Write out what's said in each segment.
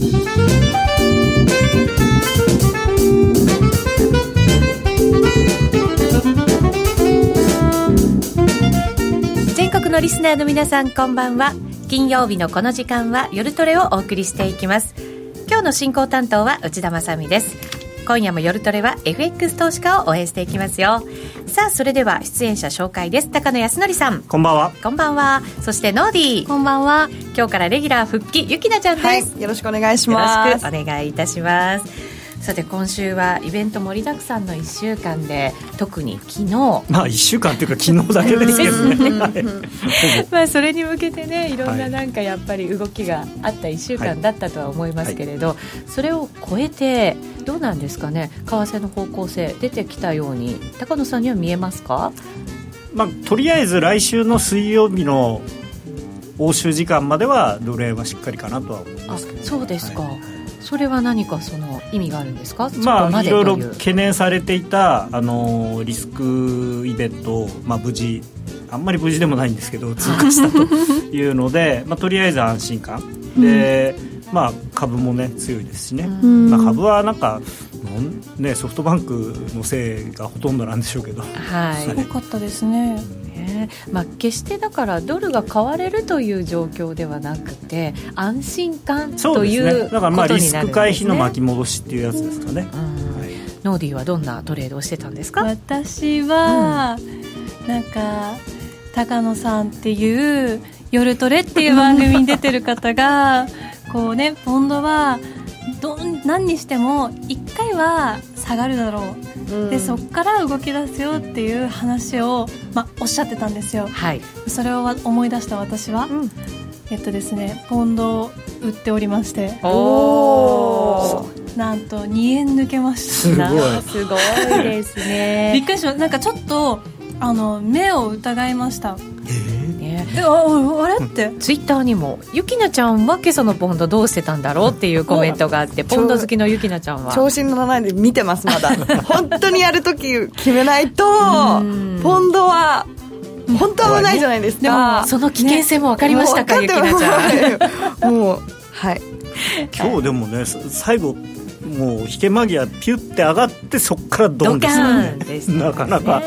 全国のリスナーの皆さんこんばんは。金曜日のこの時間は夜トレをお送りしていきます。今日の進行担当は内田まさです。今夜も夜トレは FX 投資家を応援していきますよ。さあそれでは出演者紹介です。高野康則さん。こんばんは。こんばんは。そしてノーディー。こんばんは。今日からレギュラー復帰ゆきなちゃんです、はい、よろしくお願いします。よろしくお願いいたしますさて今週はイベント盛りだくさんの1週間で特に昨日。まあ1週間というか昨日だけですけどね。まあそれに向けてねいろんななんかやっぱり動きがあった1週間だったとは思いますけれど、はい。はい、それを超えてどうなんですかね？為替の方向性出てきたように。高野さんには見えますか？まあ、とりあえず来週の水曜日の欧州時間まではドル円はしっかりかなとは思いますけど、そうですか、はいそれは何かその意味があるんですか、まあ、いろいろ懸念されていたあのリスクイベントを、まあ、無事あんまり無事でもないんですけど 通過したというので、まあ、とりあえず安心感。で、うん、まあ、株もね強いですしね、うん、まあ、株はなんかね、ソフトバンクのせいがほとんどなんでしょうけど、はい、すごかったですね。まあ、決してだからドルが買われるという状況ではなくて安心感という、ね、だからまあリスク回避の巻き戻しっていうやつですかね、はい、ノーディーはどんなトレードをしてたんですか？私は、うん、なんか高野さんっていう「夜トレ」っていう番組に出てる方がこうねポンドはど何にしても1回は下がるだろう、うん、でそこから動き出すよっていう話を、まあ、おっしゃってたんですよ、はい、それを思い出した私は、うん、えっとですねポンドを売っておりまして。おなんと2円抜けました。すごい。ですね。びっくりしましたなんかちょっとあの目を疑いましたえああれ？って。ツイッターにもゆきなちゃんは今朝のポンドどうしてたんだろうっていうコメントがあってポンド好きのゆきなちゃんは。調子に乗らないで見てますまだ。本当にやるとき決めないとポンドは本当危ないじゃないですか、その危険性も分かりましたか、ね、ゆきなちゃん。もうはい。今日でもね最後もう引け間際ピュッて上がってそこからドンですよね、ね、なかなか、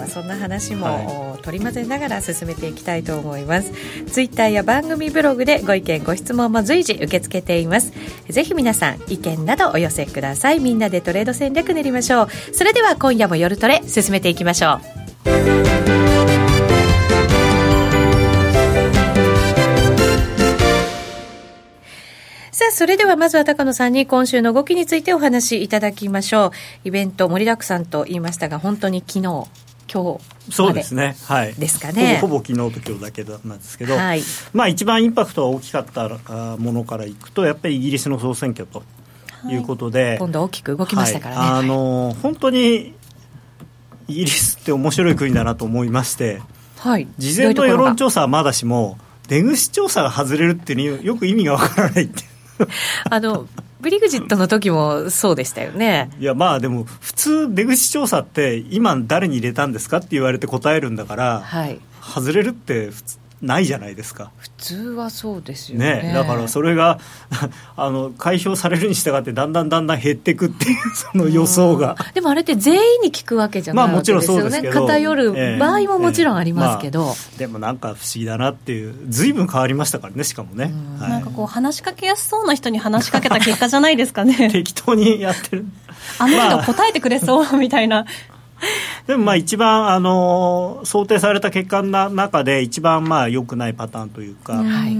はそんな話も、取り混ぜながら進めていきたいと思います。ツイッターや番組ブログでご意見ご質問も随時受け付けています。ぜひ皆さん意見などお寄せください。みんなでトレード戦略練りましょう。それでは今夜も夜トレ進めていきましょう。さあ、それではまずは高野さんに今週の動きについてお話しいただきましょう。イベント盛りだくさんと言いましたが、本当に昨日、今日そうですね、はい、ですかね。ほぼほぼ昨日と今日だけなんですけど、はい、まあ、一番インパクトが大きかったものからいくとやっぱりイギリスの総選挙ということで、はい、今度大きく動きましたからね、はい、あの本当にイギリスって面白い国だなと思いまして、はい、事前の世論調査はまだしも出口調査が外れるっていうよく意味がわからないって あのブリグジットの時もそうでしたよね。いやまあでも普通出口調査って今誰に入れたんですかって言われて答えるんだから、はい、外れるって普通ないじゃないですか。普通はそうですよね、ね、だからそれが あの開票されるに従ってだんだんだんだん減っていくっていう その予想が。でもあれって全員に聞くわけじゃないわけですよね、まあ、偏る場合ももちろんありますけど、えーえ。ーまあ、でもなんか不思議だなっていうずいぶん変わりましたからねしかもね、はい、なんかこう話しかけやすそうな人に話しかけた結果じゃないですかね。適当にやってる。あの人答えてくれそうみたいな でもまあ一番あの想定された結果の中で一番まあ良くないパターンというか、はい、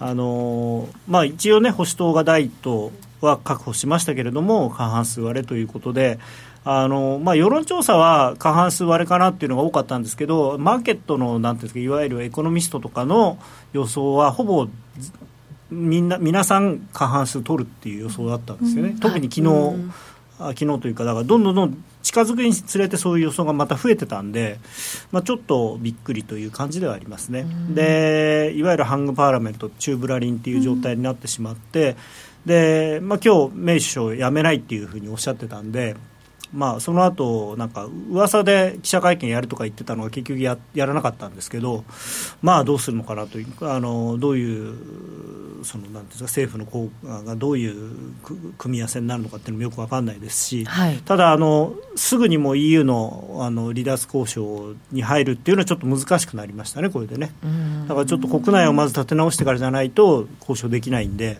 あのまあ、一応ね保守党が第一党は確保しましたけれども過半数割れということであのまあ、世論調査は過半数割れかなっていうのが多かったんですけどマーケットのなんていうんですかいわゆるエコノミストとかの予想はほぼみんな皆さん過半数取るっていう予想だったんですよね、うん、特に昨日、うん、昨日というかだからどんどんどん近づくにつれてそういう予想がまた増えてたんで、まあ、ちょっとびっくりという感じではありますね、でいわゆるハングパーラメント、チューブラリンっていう状態になってしまって、でまあ今日メイ首相辞めないっていうふうにおっしゃってたんで、まあ、その後なんか噂で記者会見やるとか言ってたのが結局ややらなかったんですけど、まあ、どうするのかなというあのどういうそのなんていうんですか政府の効果がどういう組み合わせになるのかっていうのもよく分かんないですし、はい、ただあの、すぐにも EU のあの離脱交渉に入るっていうのはちょっと難しくなりましたね、これでね。だからちょっと国内をまず立て直してからじゃないと交渉できないんで。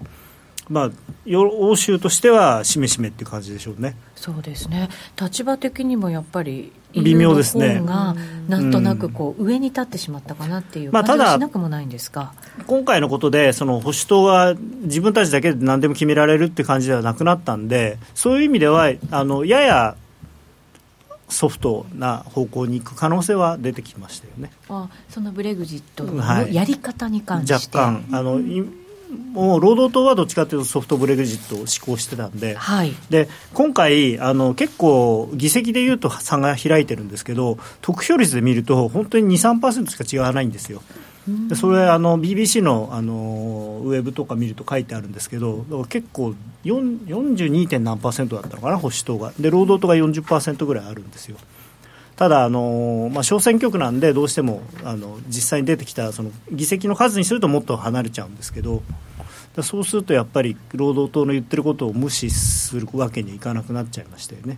まあ、欧州としてはしめしめっていう感じでしょうね。そうですね。立場的にもやっぱり微妙ですね。がなんとなくこう上に立ってしまったかなっていう感じはしなくもないんですが、今回のことでその保守党は自分たちだけで何でも決められるって感じではなくなったんでそういう意味ではあのややソフトな方向に行く可能性は出てきましたよね。あそのブレグジットのやり方に関して、はい、若干あのもう労働党はどっちかというとソフトブレグジットを施行してたんではい、で今回あの、結構、議席でいうと差が開いてるんですけど、得票率で見ると、本当に2、3%しか違わないんですよ。でそれあの BBC のあのウェブとか見ると書いてあるんですけど結構 42. 何パーセントだったのかな保守党がで労働党が40%ぐらいあるんですよただあの、まあ、小選挙区なんでどうしてもあの実際に出てきたその議席の数にするともっと離れちゃうんですけどそうするとやっぱり労働党の言ってることを無視するわけにいかなくなっちゃいましたよね。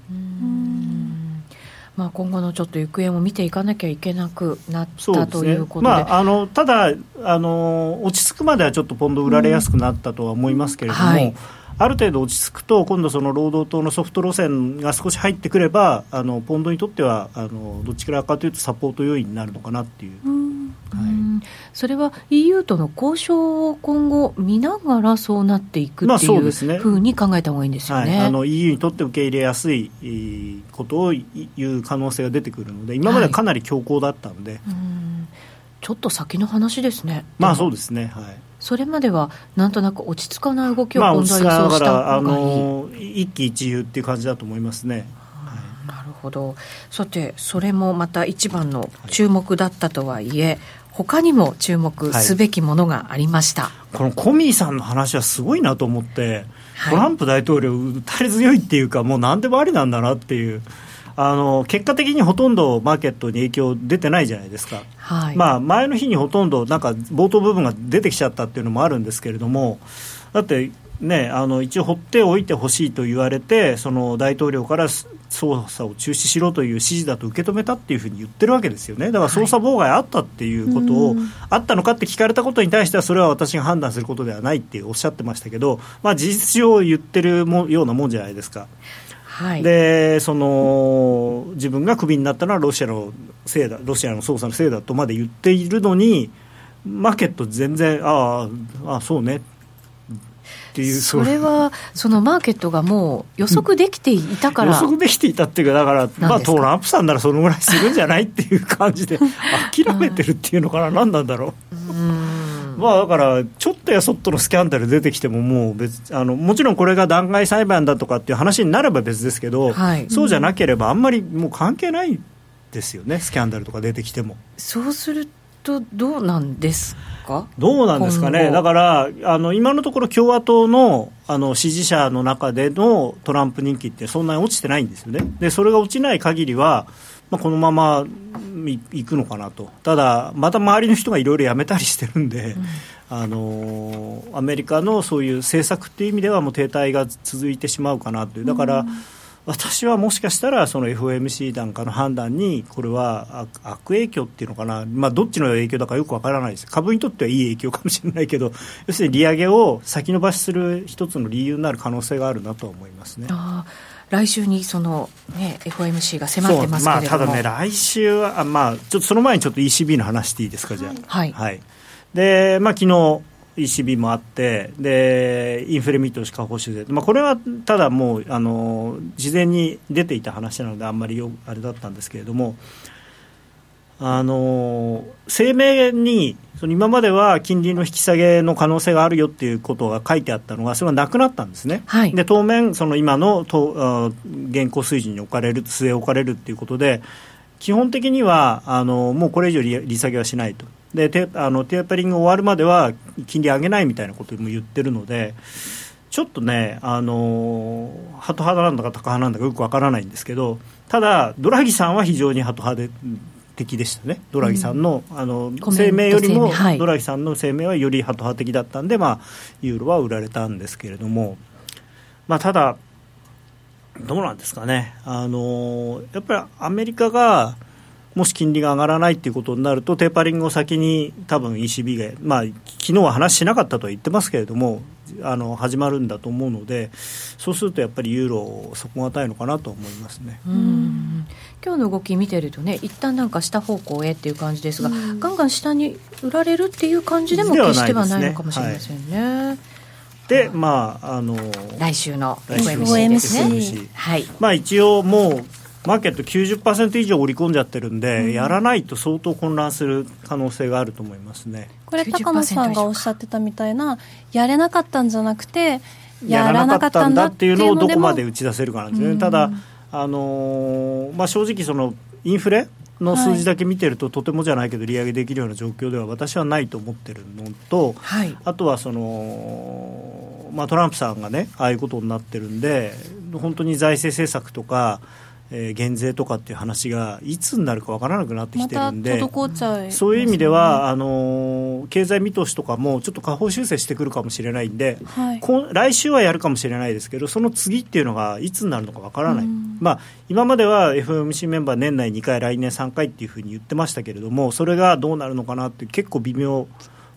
まあ、今後のちょっと行方も見ていかなきゃいけなくなった、ね、ということで、まあ、あのただあの、落ち着くまではちょっとポンド売られやすくなったとは思いますけれども、うん。はいある程度落ち着くと、今度、その労働党のソフト路線が少し入ってくれば、あのポンドにとってはあのどっちからかというと、サポート要因になるのかなっていう。はい、それは EU との交渉を今後見ながらそうなっていくっていうふうに考えた方がいいんですよね、はい、あの EU にとって受け入れやすいことを言う可能性が出てくるので今まではかなり強硬だったので、はい、ちょっと先の話ですね。まあそうですね。はいそれまではなんとなく落ち着かない動きを今度は予想した一喜一憂っていう感じだと思いますね。なるほど。さてそれもまた一番の注目だったとはいえ、はい、他にも注目すべきものがありました、はい、このコミーさんの話はすごいなと思って、はい、トランプ大統領打たれ強いっていうかもう何でもありなんだなっていうあの結果的にほとんどマーケットに影響出てないじゃないですか、はい、まあ、前の日にほとんどなんか冒頭部分が出てきちゃったっていうのもあるんですけれどもだってね、あの一応、放っておいてほしいと言われて、その大統領から捜査を中止しろという指示だと受け止めたっていうふうに言ってるわけですよね、だから捜査妨害あったっていうことを、はい、あったのかって聞かれたことに対しては、それは私が判断することではないっておっしゃってましたけど、まあ、事実上言ってるもようなもんじゃないですか。はい、でその自分がクビになったのはロシアのせいだロシアの捜査のせいだとまで言っているのにマーケット全然ああそうね。っていうそれはそのマーケットがもう予測できていたから、予測できていたっていうかだからまあトランプさんならそのぐらいするんじゃないっていう感じで 諦めてるっていうのかな、何なんだろう？うんまあ、だから、ちょっとやそっとのスキャンダル出てきても、もう別あのもちろんこれが弾劾裁判だとかっていう話になれば別ですけど、はい、そうじゃなければ、あんまりもう関係ないですよね、スキャンダルとか出てきても。そうすると、どうなんですか？どうなんですかね、だからあの今のところ、共和党のあの支持者の中でのトランプ人気って、そんなに落ちてないんですよね。でそれが落ちない限りはまあ、このままいくのかなと、ただ、また周りの人がいろいろ辞めたりしてるんで、うん、あのアメリカのそういう政策っていう意味では、もう停滞が続いてしまうかなという、だから、うん、私はもしかしたら、その FOMC なんかの判断に、これは悪影響っていうのかな、まあ、どっちの影響だかよくわからないです、株にとってはいい影響かもしれないけど、要するに利上げを先延ばしする一つの理由になる可能性があるなと思いますね。あ来週にその、ね、FOMC が迫ってますけれども、まあ、ただね、来週は、まあ、ちょっとその前にちょっと ECB の話していいですか、じゃあ。はい、はい。でまあ昨日 ECB もあってでインフレ見通し下方修正、まあ、これはただもうあの事前に出ていた話なのであんまりよあれだったんですけれどもあの声明にその今までは金利の引き下げの可能性があるよっていうことが書いてあったのがそれはなくなったんですね、はい、で当面、その今のと現行水準に置かれる据え置かれるっていうことで基本的にはあのもうこれ以上利利下げはしないとでテあのテーパリング終わるまでは金利上げないみたいなことも言ってるので。ちょっとね、あのー、ハト派なんだかタカ派なんだかよくわからないんですけど、ただ、ドラギさんは非常にハト派で的でしたね、ドラギさんの,、あの声明よりも、はい、ドラギさんの声明はよりハト派的だったんで、まあ、ユーロは売られたんですけれども、まあ、ただ、どうなんですかね、あのやっぱりアメリカがもし金利が上がらないということになると、テーパリングを先に多分 ECB が、まあ昨日は話しなかったとは言ってますけれども、あの始まるんだと思うので、そうするとやっぱりユーロ、底堅いのかなと思いますね。うん。今日の動き見てるとね、一旦なんか下方向へっていう感じですが、ガンガン下に売られるっていう感じでも決してはないのかもしれませんね。で、まあ、あの来週の FOMC ですね、はい、まあ一応もうマーケット90%以上織り込んじゃってるんで、うん、やらないと相当混乱する可能性があると思いますね。これ高野さんがおっしゃってたみたいなやれなかったんじゃなくてやらなかったんだっていうのをどこまで打ち出せるかなんですね、うん、ただ、あのー、まあ、正直そのインフレの数字だけ見てると、はい、とてもじゃないけど利上げできるような状況では私はないと思ってるのと、はい、あとはその、まあ、トランプさんがねああいうことになってるんで本当に財政政策とかえー、減税とかっていう話がいつになるか分からなくなってきてるんで、ま、そういう意味ではあの経済見通しとかもちょっと下方修正してくるかもしれないんで、はい、来週はやるかもしれないですけどその次っていうのがいつになるのか分からない、まあ、今までは FMC メンバー年内2回来年3回っていうふうに言ってましたけれどもそれがどうなるのかなって結構微妙。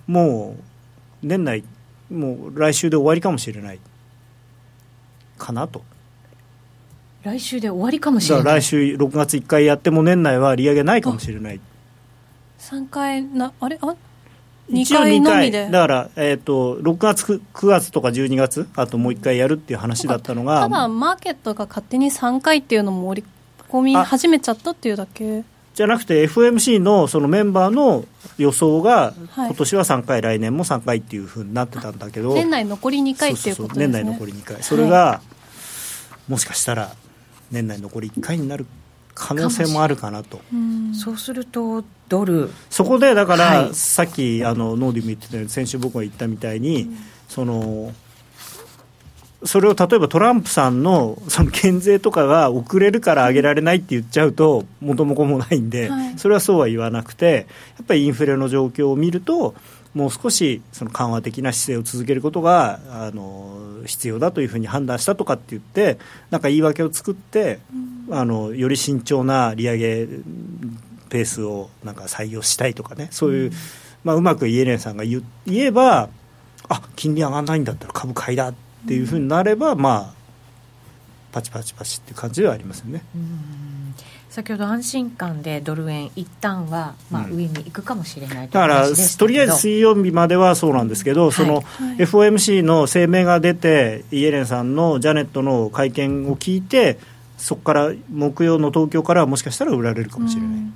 もう年内もう来週で終わりかもしれない。かなと。来週で終わりかもしれない。来週6月1回やっても年内は利上げないかもしれない。3回なあれ？あ？2回。のみで。だから、えーと、6月9月とか12月あともう1回やるっていう話だったのがただマーケットが勝手に3回っていうのも織り込み始めちゃったっていうだけ。じゃなくて FMC のそのメンバーの予想が、今年は3回来年も3回っていうふうになってたんだけど。年内残り2回っていうことですね。年内残り2回。それが、はい、もしかしたら年内残り1回になる可能性もあるかなと。そうするとドル。そこでだから、はい、さっきあのノーディも言ってたように先週僕が言ったみたいに、うん、そのそれを例えばトランプさんのその減税とかが遅れるから上げられないって言っちゃうと元も子もないんで、はい、それはそうは言わなくてやっぱりインフレの状況を見るともう少しその緩和的な姿勢を続けることがあの必要だというふうに判断したとかって言ってなんか言い訳を作って、うん、あのより慎重な利上げペースをなんか採用したいとかねそういう、うん。まあ、うまくイエレンさんが言言えばあ金利上がらないんだったら株買いだっていうふうになれば、うん、まあパチパチパチっていう感じではありますよね。うん先ほど安心感でドル円一旦はまあ上に行くかもしれない、うん、だからとりあえず水曜日まではそうなんですけど、うん、その FOMC の声明が出てイエレンさんのジャネットの会見を聞いてそこから木曜の東京からはもしかしたら売られるかもしれない、うん、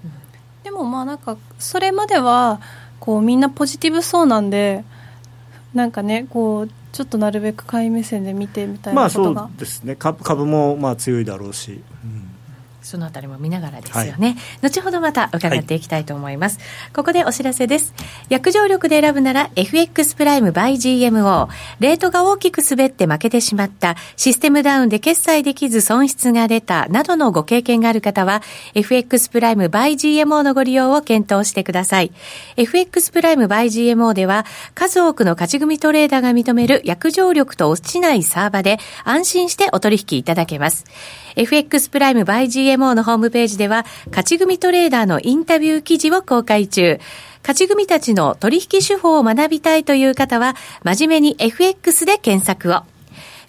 でもまあなんかそれまではこうみんなポジティブそうなんでなんかねこうちょっとなるべく買い目線で見てみたいなことが。まあそうですね。株株もまあ強いだろうし、うんそのあたりも見ながらですよね、はい、後ほどまた伺っていきたいと思います、はい、ここでお知らせです。約定力で選ぶなら FX プライム by GMO レートが大きく滑って負けてしまった。システムダウンで決済できず損失が出た。などのご経験がある方は FX プライム by GMO のご利用を検討してください。FX プライム by GMO では数多くの勝ち組トレーダーが認める約定力と落ちないサーバで安心してお取引いただけます FX プライム by GMO のホームページでは、勝ち組トレーダーのインタビュー記事を公開中。勝ち組たちの取引手法を学びたいという方は、真面目に FX で検索を。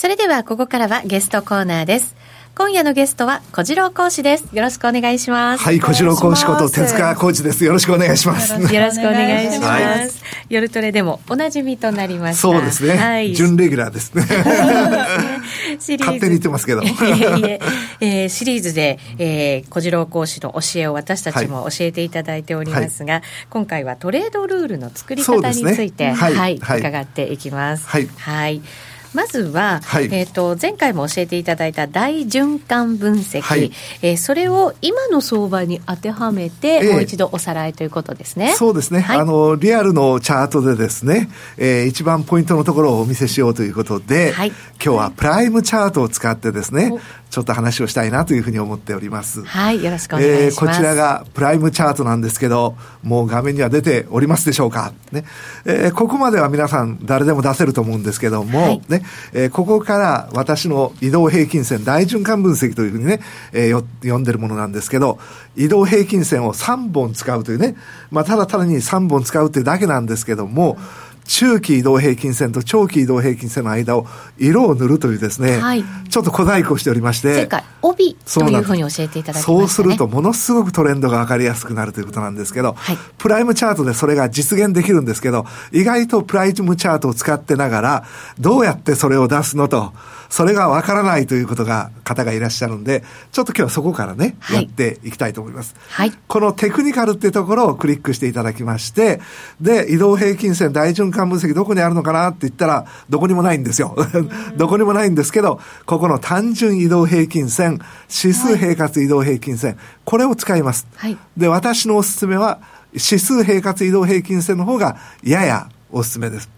それではここからはゲストコーナーです今夜のゲストは小次郎講師です。よろしくお願いします。はい、小次郎講師こと手塚講師です。よろしくお願いします。よろしくお願いします。はい、夜トレでもおなじみとなりました。そうですね。はい、準レギュラーですね。シリーズ勝手に言ってますけど。いええー、シリーズで、えー、小次郎講師の教えを私たちも教えていただいておりますが、はい、今回はトレードルールの作り方について、ね、はい、はい、伺っていきます。はい。はいまずは、はい、えーと、前回も教えていただいた大循環分析、はい、えー、それを今の相場に当てはめて、もう一度おさらいということですね。そうですね、はい、あのリアルのチャートでですね、えー、一番ポイントのところをお見せしようということで、はい、今日はプライムチャートを使ってですね、ちょっと話をしたいなというふうに思っております。はい、よろしくお願いします。えー、こちらがプライムチャートなんですけど、もう画面には出ておりますでしょうか？ね、えー、ここまでは皆さん誰でも出せると思うんですけども、はい、ね、えー、ここから私の移動平均線大循環分析というふうにね、えー、読んでるものなんですけど、移動平均線を3本使うというね、まあ、ただただに3本使うというだけなんですけども、うん中期移動平均線と長期移動平均線の間を色を塗るというですね、はい、ちょっと小細工をしておりまして前回帯というふうに教えていただきました、ね、そうするとものすごくトレンドが分かりやすくなるということなんですけど、はい、プライムチャートでそれが実現できるんですけど意外とプライムチャートを使ってながらどうやってそれを出すのとそれがわからないということが、方がいらっしゃるんで、ちょっと今日はそこからね、はい、やっていきたいと思います。はい。このテクニカルっていうところをクリックしていただきまして、で、移動平均線大循環分析どこにあるのかなって言ったら、どこにもないんですよ。どこにもないんですけど、ここの単純移動平均線、指数平滑移動平均線、これを使います。はい。で、私のおすすめは、指数平滑移動平均線の方がややおすすめです。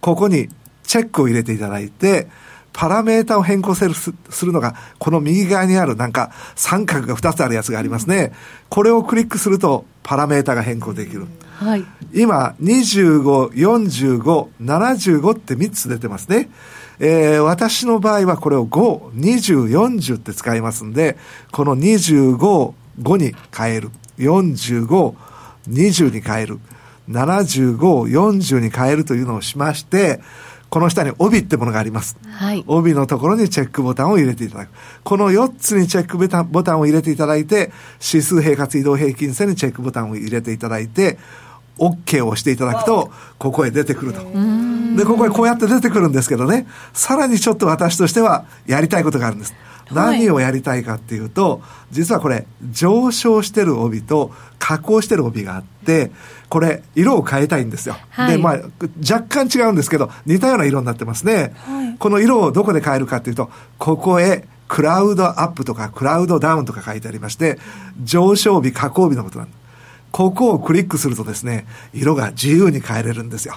ここにチェックを入れていただいて、パラメータを変更するするのが、この右側にあるなんか三角が2つあるやつがありますね。これをクリックするとパラメータが変更できる。はい、今、25、45、75って3つ出てますね。えー、私の場合はこれを5、20、40って使いますんで、この25、5に変える。45、20に変える。75、40に変えるというのをしまして、この下に帯ってものがあります。はい。帯のところにチェックボタンを入れていただく。この4つにチェックボタンボタンを入れていただいて、指数平滑移動平均線にチェックボタンを入れていただいて、OK を押していただくと、ここへ出てくると。で、ここへこうやって出てくるんですけどね、さらにちょっと私としてはやりたいことがあるんです。何をやりたいかっていうと、実はこれ、上昇してる帯と下降してる帯があって、これ、色を変えたいんですよ。はい、で、まあ、若干違うんですけど、似たような色になってますね。はい、この色をどこで変えるかっていうと、ここへ、クラウドアップとか、クラウドダウンとか書いてありまして、上昇日、下降日のことなんです。ここをクリックするとですね、色が自由に変えれるんですよ。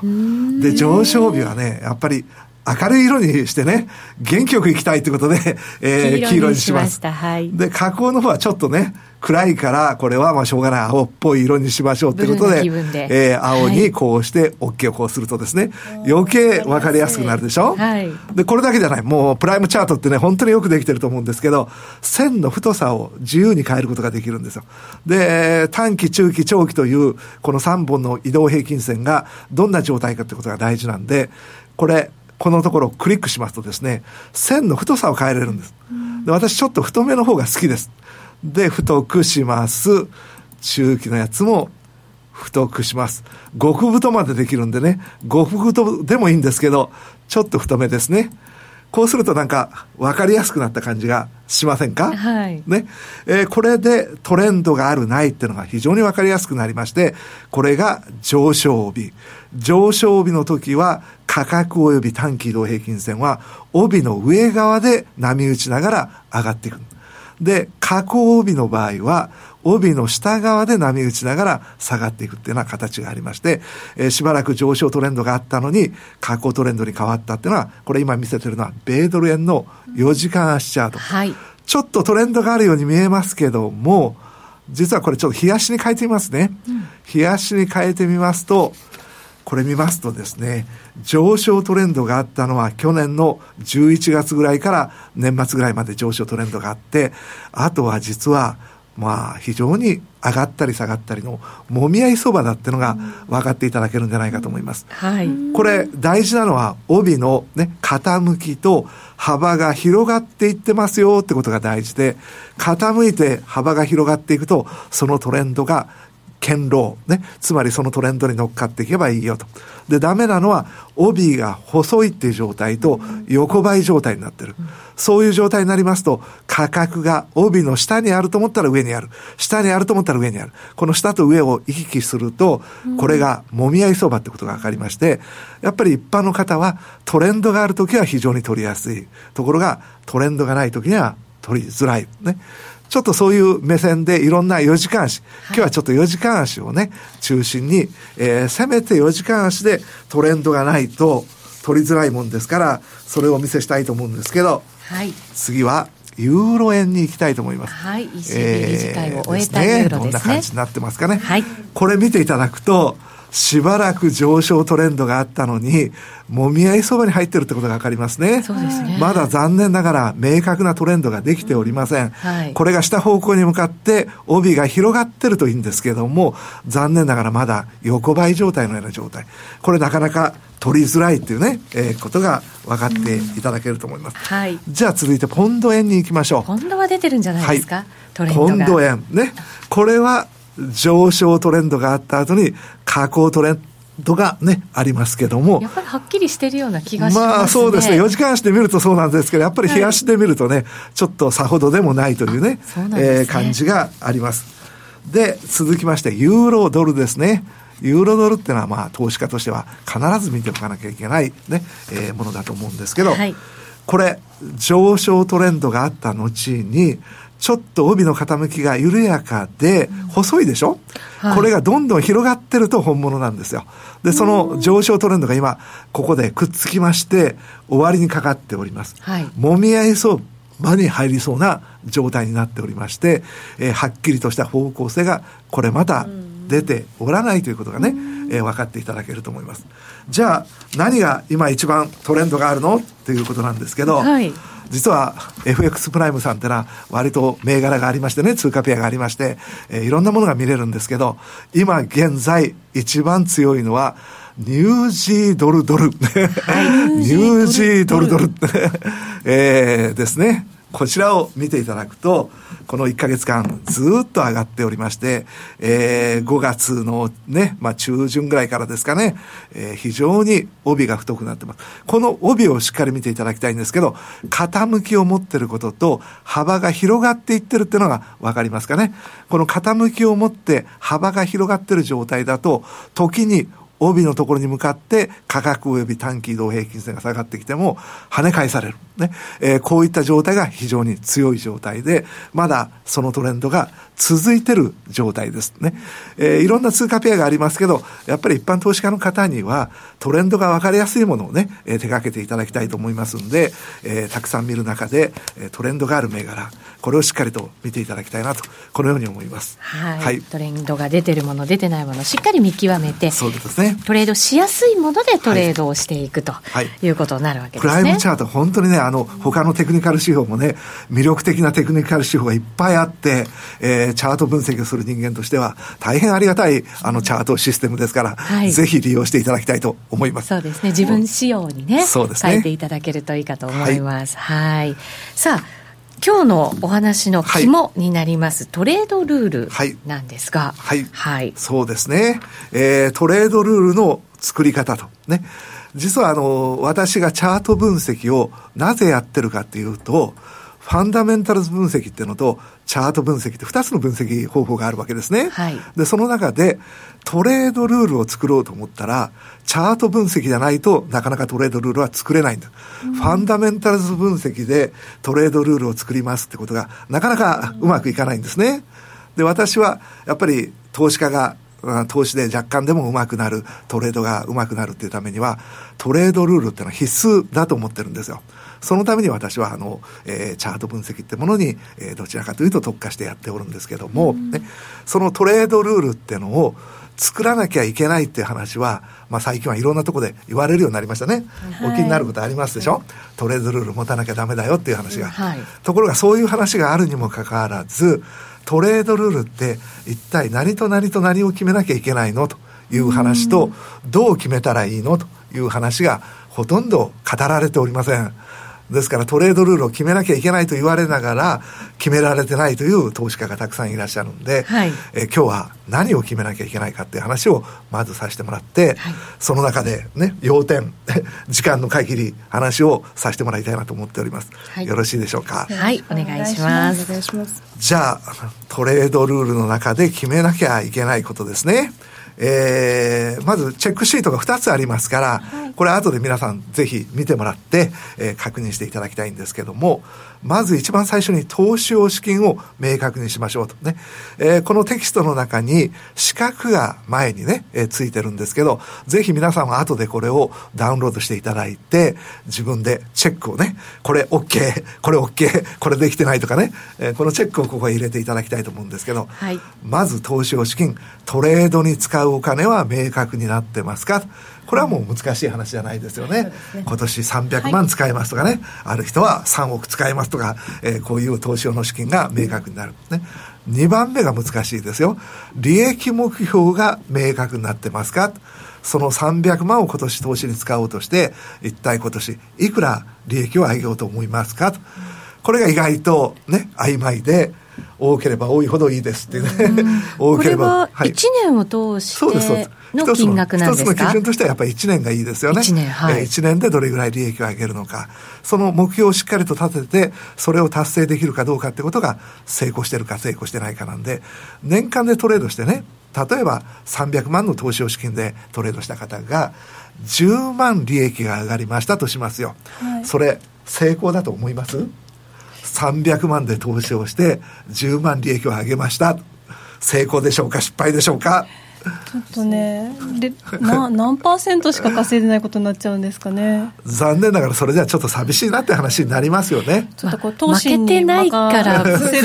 で、上昇日はね、やっぱり明るい色にしてね、元気よく行きたいということで、えー、黄色にします。はい、で、加工の方はちょっとね、暗いから、これはまあしょうがない青っぽい色にしましょうということで、でえー、青にこうして OK をこうするとですね、はい、余計分かりやすくなるでしょ、はい、で、これだけじゃない。もうプライムチャートってね、本当によくできてると思うんですけど、線の太さを自由に変えることができるんですよ。で、短期、中期、長期というこの3本の移動平均線がどんな状態かってことが大事なんで、これ、このところをクリックしますとですね、線の太さを変えれるんです。で私ちょっと太めの方が好きです。で、太くします。中期のやつも太くします。極太までできるんでね、極太でもいいんですけど、ちょっと太めですね。こうするとなんか分かりやすくなった感じがしませんか？はい。ね。えー、これでトレンドがあるないっていうのが非常に分かりやすくなりまして、これが上昇帯。上昇帯の時は価格及び短期移動平均線は帯の上側で波打ちながら上がっていく。で、下降帯の場合は帯の下側で波打ちながら下がっていくっていうような形がありまして、えー、しばらく上昇トレンドがあったのに、下降トレンドに変わったっていうのは、これ今見せてるのは、米ドル円の4時間足チャート。はい。ちょっとトレンドがあるように見えますけども、実はこれちょっと冷やしに変えてみますね。うん、冷やしに変えてみますと、これ見ますとですね、上昇トレンドがあったのは去年の11月ぐらいから年末ぐらいまで上昇トレンドがあって、あとは実はまあ、非常に上がったり下がったりのもみ合い相場だってのが分かっていただけるんじゃないかと思います。はい。これ大事なのは帯のね、傾きと幅が広がっていってますよってことが大事で、傾いて幅が広がっていくと、そのトレンドが堅牢、ね、つまりそのトレンドに乗っかっていけばいいよと。で、ダメなのは、帯が細いっていう状態と横ばい状態になってる。そういう状態になりますと、価格が帯の下にあると思ったら上にある。下にあると思ったら上にある。この下と上を行き来すると、これが揉み合い相場ってことが分かりまして、やっぱり一般の方はトレンドがあるときは非常に取りやすい。ところが、トレンドがないときには取りづらい。ね。ちょっとそういう目線でいろんな4時間足、今日はちょっと4時間足をね、中心に、えー、せめて4時間足でトレンドがないと取りづらいもんですから、それをお見せしたいと思うんですけど、はい、次はユーロ円に行きたいと思います。はい、ECB 理事会を終えたユーロですね。どんな感じになってますかね。はい。これ見ていただくと、しばらく上昇トレンドがあったのに、もみ合い相場に入ってるってことがわかりますね。そうですね。まだ残念ながら明確なトレンドができておりません。うんはい、これが下方向に向かって帯が広がってるといいんですけども、残念ながらまだ横ばい状態のような状態。これなかなか取りづらいっていうね、えー、ことが分かっていただけると思います。はい。じゃあ続いてポンド円に行きましょう。ポンドは出てるんじゃないですか、はい、トレンドポンド円。ね。これは上昇トレンドがあった後に下降トレンドがね、ありますけども。やっぱりはっきりしてるような気がしますね。まあそうですね。4時間足で見るとそうなんですけど、やっぱり冷やしで見るとね、はい、ちょっとさほどでもないというね、うねえー、感じがあります。で、続きまして、ユーロドルですね。ユーロドルっていうのは、まあ、投資家としては必ず見ておかなきゃいけないね、えー、ものだと思うんですけど、はい、これ、上昇トレンドがあった後に、ちょっと帯の傾きが緩やかで、細いでしょ、はい、これがどんどん広がってると本物なんですよ。で、その上昇トレンドが今、ここでくっつきまして、終わりにかかっております。はい、もみ合い相場に入りそうな状態になっておりまして、えー、はっきりとした方向性が、これまた出ておらないということがね、えー、分かっていただけると思います。じゃあ、何が今一番トレンドがあるの？っていうことなんですけど、はい実は FX プライムさんってのは割と銘柄がありましてね、通貨ペアがありまして、えー、いろんなものが見れるんですけど、今現在一番強いのは、ニュージードルドル。ニュージードルドル。えー、ですね。こちらを見ていただくと、この1ヶ月間ずっと上がっておりまして、えー、5月のね、まあ中旬ぐらいからですかね、えー、非常に帯が太くなってます。この帯をしっかり見ていただきたいんですけど、傾きを持ってることと幅が広がっていってるっていうのがわかりますかね。この傾きを持って幅が広がってる状態だと、時に帯のところに向かって価格及び短期移動平均線が下がってきても跳ね返される。ね。えー、こういった状態が非常に強い状態で、まだそのトレンドが続いてる状態ですね。えー、いろんな通貨ペアがありますけど、やっぱり一般投資家の方にはトレンドが分かりやすいものをね、えー、手掛けていただきたいと思いますんで、えー、たくさん見る中で、えー、トレンドがある銘柄、これをしっかりと見ていただきたいなと、このように思います。はい。はい、トレンドが出てるもの、出てないもの、しっかり見極めて、そうですね。トレードしやすいものでトレードをしていくと、はい、いうことになるわけですね。プライムチャート、本当にね、あの、他のテクニカル指標もね、魅力的なテクニカル指標がいっぱいあって、えー、チャート分析をする人間としては、大変ありがたい、あの、チャートシステムですから、はい、ぜひ利用していただきたいと思います。そうですね。自分仕様にね、そうですね。変えていただけるといいかと思います。はい、はい。さあ、今日のお話の肝になります、はい、トレードルールなんですが、はい、はい、はい、そうですね、えー、トレードルールの作り方と。ね、実はあの、私がチャート分析をなぜやってるかっていうと、ファンダメンタルズ分析っていうのと、チャート分析って2つの分析方法があるわけですね。はい、で、その中で、トレードルールを作ろうと思ったら、チャート分析じゃないとなかなかトレードルールは作れないんだ。うん、ファンダメンタルズ分析でトレードルールを作りますってことがなかなかうまくいかないんですね。で、私はやっぱり投資家が投資で若干でもうまくなる、トレードがうまくなるっていうためには、トレードルールっていうのは必須だと思ってるんですよ。そのために私はあの、えー、チャート分析ってものに、えー、どちらかというと特化してやっておるんですけども、ね、そのトレードルールってのを作らなきゃいけないっていう話は、まあ、最近はいろんなところで言われるようになりましたね、はい、お気になることありますでしょ、トレードルール持たなきゃダメだよっていう話が、はい、ところがそういう話があるにもかかわらずトレードルールって一体何と何と何を決めなきゃいけないのという話と、どう決めたらいいのという話がほとんど語られておりません。ですからトレードルールを決めなきゃいけないと言われながら決められてないという投資家がたくさんいらっしゃるんで、はい、え今日は何を決めなきゃいけないかっていう話をまずさせてもらって、はい、その中でね要点 時間の限り話をさせてもらいたいなと思っております、はい、よろしいでしょうか？はい。お願いします。じゃあトレードルールの中で決めなきゃいけないことですねえー、まずチェックシートが2つありますから、はい、これ後で皆さんぜひ見てもらって、えー、確認していただきたいんですけども、まず一番最初に投資用資金を明確にしましょうと。ね。えー、このテキストの中に四角が前にね、えー、ついてるんですけど、ぜひ皆さんは後でこれをダウンロードしていただいて、自分でチェックをね、これ OK、これ OK、これできてないとかね、えー、このチェックをここへ入れていただきたいと思うんですけど、はい、まず投資用資金、トレードに使うお金は明確になってますか？これはもう難しい話じゃないですよね。ね今年300万使いますとかね、はい、ある人は3億使いますとか、えー、こういう投資用の資金が明確になる。ね。2番目が難しいですよ。利益目標が明確になってますか？その300万を今年投資に使おうとして、一体今年いくら利益を上げようと思いますか？これが意外とね、曖昧で、多ければ多いほどいいですっていうね、多ければ。これは1年を通して。の金額なんですか？一つの基準としてはやっぱり1年がいいですよね。1年、はい。1年でどれぐらい利益を上げるのか。その目標をしっかりと立てて、それを達成できるかどうかってことが成功してるか成功してないかなんで、年間でトレードしてね、例えば300万の投資用資金でトレードした方が、10万利益が上がりましたとしますよ。はい、それ、成功だと思います？300万で投資をして10万利益を上げました。成功でしょうか失敗でしょうか？ちょっとねでな何パーセントしか稼いでないことになっちゃうんですかね。残念ながらそれじゃちょっと寂しいなって話になりますよね。ちょっとこう投資負けてないからね負け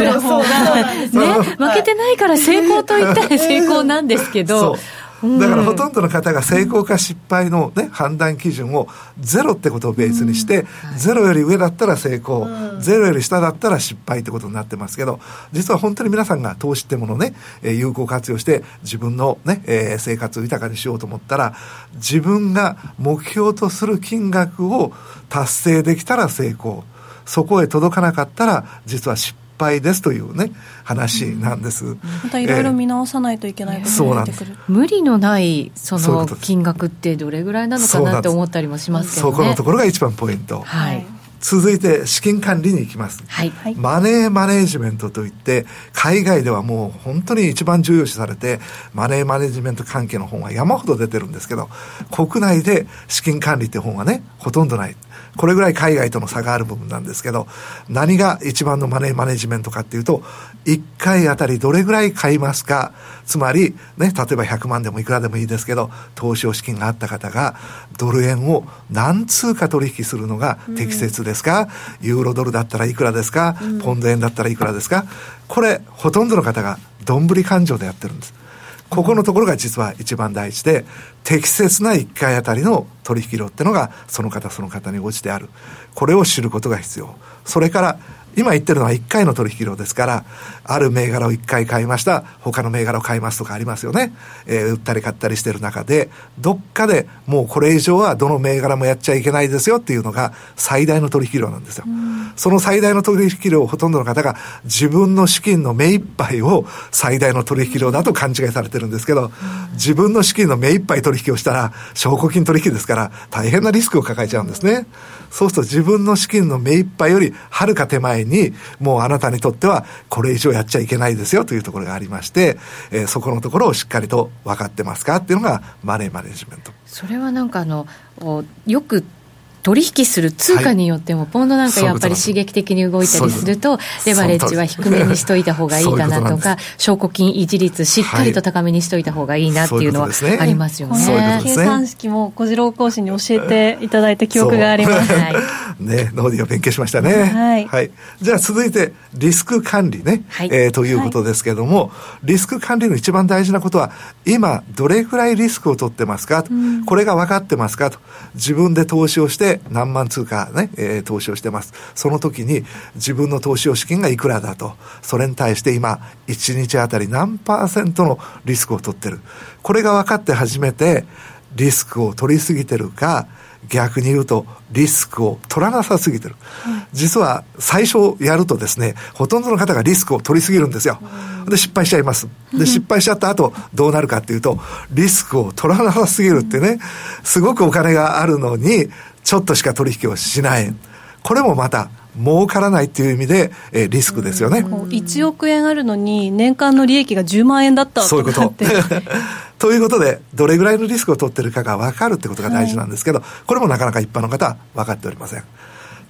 てないから成功と言ったら成功なんですけどだからほとんどの方が成功か失敗の、ね、判断基準をゼロってことをベースにして、ゼロより上だったら成功、ゼロより下だったら失敗ってことになってますけど、実は本当に皆さんが投資ってものをね、え有効活用して自分のね、え生活を豊かにしようと思ったら、自分が目標とする金額を達成できたら成功。そこへ届かなかったら、実は失敗敗ですというね話なんです、うん、またいろいろ見直さないといけないことが出てくる、えー、無理のないその金額ってどれぐらいなのかなって思ったりもしますけど、ね、そこのところが一番ポイント。はい。続いて資金管理に行きます、はい、マネーマネージメントといって海外ではもう本当に一番重要視されてマネーマネジメント関係の本は山ほど出てるんですけど国内で資金管理って本はねほとんどないこれぐらい海外との差がある部分なんですけど、何が一番のマネーマネジメントかっていうと、1回あたりどれぐらい買いますか、つまり、ね、例えば100万でもいくらでもいいですけど、投資を資金があった方が、ドル円を何通貨取引するのが適切ですか、うん、ユーロドルだったらいくらですか、うん、ポンド円だったらいくらですか、これ、ほとんどの方が、どんぶり勘定でやってるんです。ここのところが実は一番大事で、適切な1回あたりの取引量ってのが、その方その方に応じてある。これを知ることが必要。それから、今言ってるのは1回の取引量ですから、ある銘柄を1回買いました、他の銘柄を買いますとかありますよね。えー、売ったり買ったりしてる中で、どっかでもうこれ以上はどの銘柄もやっちゃいけないですよっていうのが最大の取引量なんですよ。その最大の取引量をほとんどの方が自分の資金の目いっぱいを最大の取引量だと勘違いされてるんですけど、自分の資金の目いっぱい取引をしたら、証拠金取引ですから大変なリスクを抱えちゃうんですね。そうすると自分の資金の目いっぱいよりはるか手前に、もうあなたにとってはこれ以上やっちゃいけないですよというところがありまして、えー、そこのところをしっかりと分かってますかっていうのがマネーマネジメント。それはなんかあの、よく取引する通貨によっても、ポンドなんかやっぱり刺激的に動いたりすると、レバレッジは低めにしといた方がいいかなとか、証拠金維持率しっかりと高めにしといた方がいいなっていうのはありますよね。計算式も小次郎講師に教えてい。ただいた記憶があります。ね、ノーディを勉強しましたね。はい。はい。じゃあ続いて、リスク管理ね、はい、えー、ということですけれども、リスク管理の一番大事なことは、今、どれぐらいリスクを取ってますかと、これが分かってますかと、自分で投資をして、何万通貨ね、えー、投資をしてます。その時に自分の投資用資金がいくらだと、それに対して今、1日あたり何パーセントのリスクを取ってる。これが分かって初めて、リスクを取りすぎてるか、逆に言うとリスクを取らなさすぎてる、実は最初やるとですねほとんどの方がリスクを取りすぎるんですよ、で失敗しちゃいますで失敗しちゃった後どうなるかっていうとリスクを取らなさすぎるってねすごくお金があるのにちょっとしか取引をしない。これもまた儲からないっていう意味で、えー、リスクですよね。1億円あるのに、年間の利益が10万円だったそういうこと。ということで、どれぐらいのリスクを取ってるかが分かるってことが大事なんですけど、はい、これもなかなか一般の方は分かっておりません。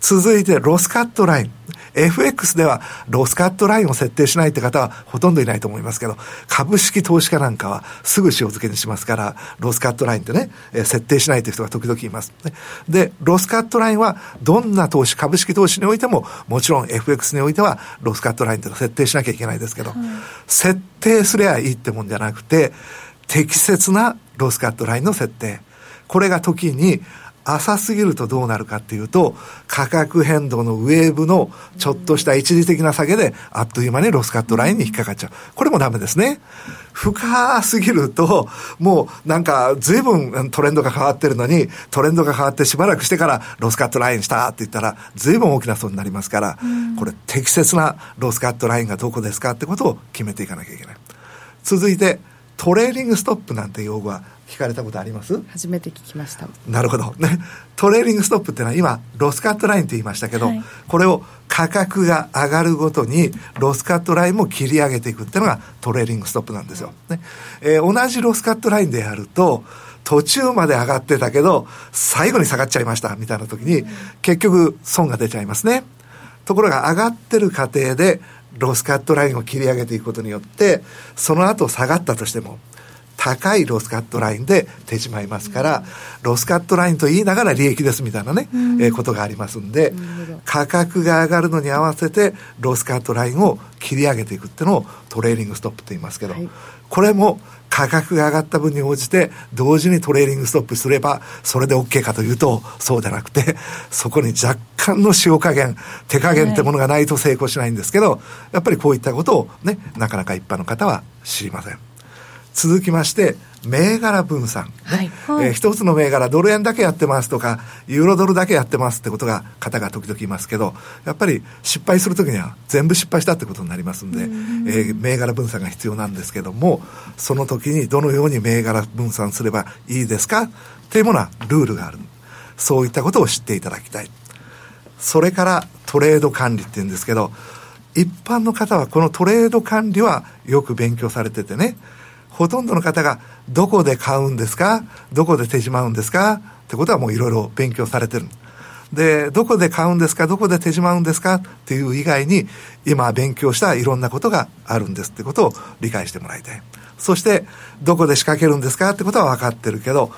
続いて、ロスカットライン。FX ではロスカットラインを設定しないって方はほとんどいないと思いますけど、株式投資家なんかはすぐ塩漬けにしますから、ロスカットラインってね、えー、設定しないという人が時々います、ね。で、ロスカットラインはどんな投資、株式投資においても、もちろん FX においてはロスカットラインって設定しなきゃいけないですけど、設定すればいいってもんじゃなくて、適切なロスカットラインの設定。これが時に浅すぎるとどうなるかっていうと、価格変動のウェーブのちょっとした一時的な下げで、あっという間にロスカットラインに引っかかっちゃう。これもダメですね。深すぎると、もうなんか随分トレンドが変わってるのに、トレンドが変わってしばらくしてからロスカットラインしたって言ったら、随分大きな損になりますから、これ適切なロスカットラインがどこですかってことを決めていかなきゃいけない。続いて、トレーリングストップなんて用語は聞かれたことあります？初めて聞きました。なるほど。ね。トレーリングストップっていうのは今ロスカットラインと言いましたけど、はい、これを価格が上がるごとにロスカットラインも切り上げていくっていうのがトレーリングストップなんですよ、ね。えー、同じロスカットラインでやると途中まで上がってたけど最後に下がっちゃいましたみたいな時に結局損が出ちゃいますね。ところが上がってる過程でロスカットラインを切り上げていくことによってその後下がったとしても高いロスカットラインで手仕舞いますから、ロスカットラインと言いながら利益ですみたいなね、うん、えー、ことがありますんで、価格が上がるのに合わせてロスカットラインを切り上げていくっていうのをトレーリングストップと言いますけど、はい、これも価格が上がった分に応じて同時にトレーリングストップすればそれで OK かというとそうじゃなくてそこに若干の塩加減手加減ってものがないと成功しないんですけどやっぱりこういったことをねなかなか一般の方は知りません。続きまして、銘柄分散。はい。えー、一つの銘柄、ドル円だけやってますとか、ユーロドルだけやってますってことが、方が時々いますけど、やっぱり失敗するときには全部失敗したってことになりますんで、んえー、銘柄分散が必要なんですけども、その時にどのように銘柄分散すればいいですか？っていうものはルールがある。そういったことを知っていただきたい。それからトレード管理って言うんですけど、一般の方はこのトレード管理はよく勉強されててね、ほとんどの方がどこで買うんですか？どこで手しまうんですか？ってことはもういろいろ勉強されてる。で、どこで買うんですか？どこで手しまうんですか？っていう以外に、今勉強したいろんなことがあるんですってことを理解してもらいたい。そして、どこで仕掛けるんですか？ってことは分かってるけど、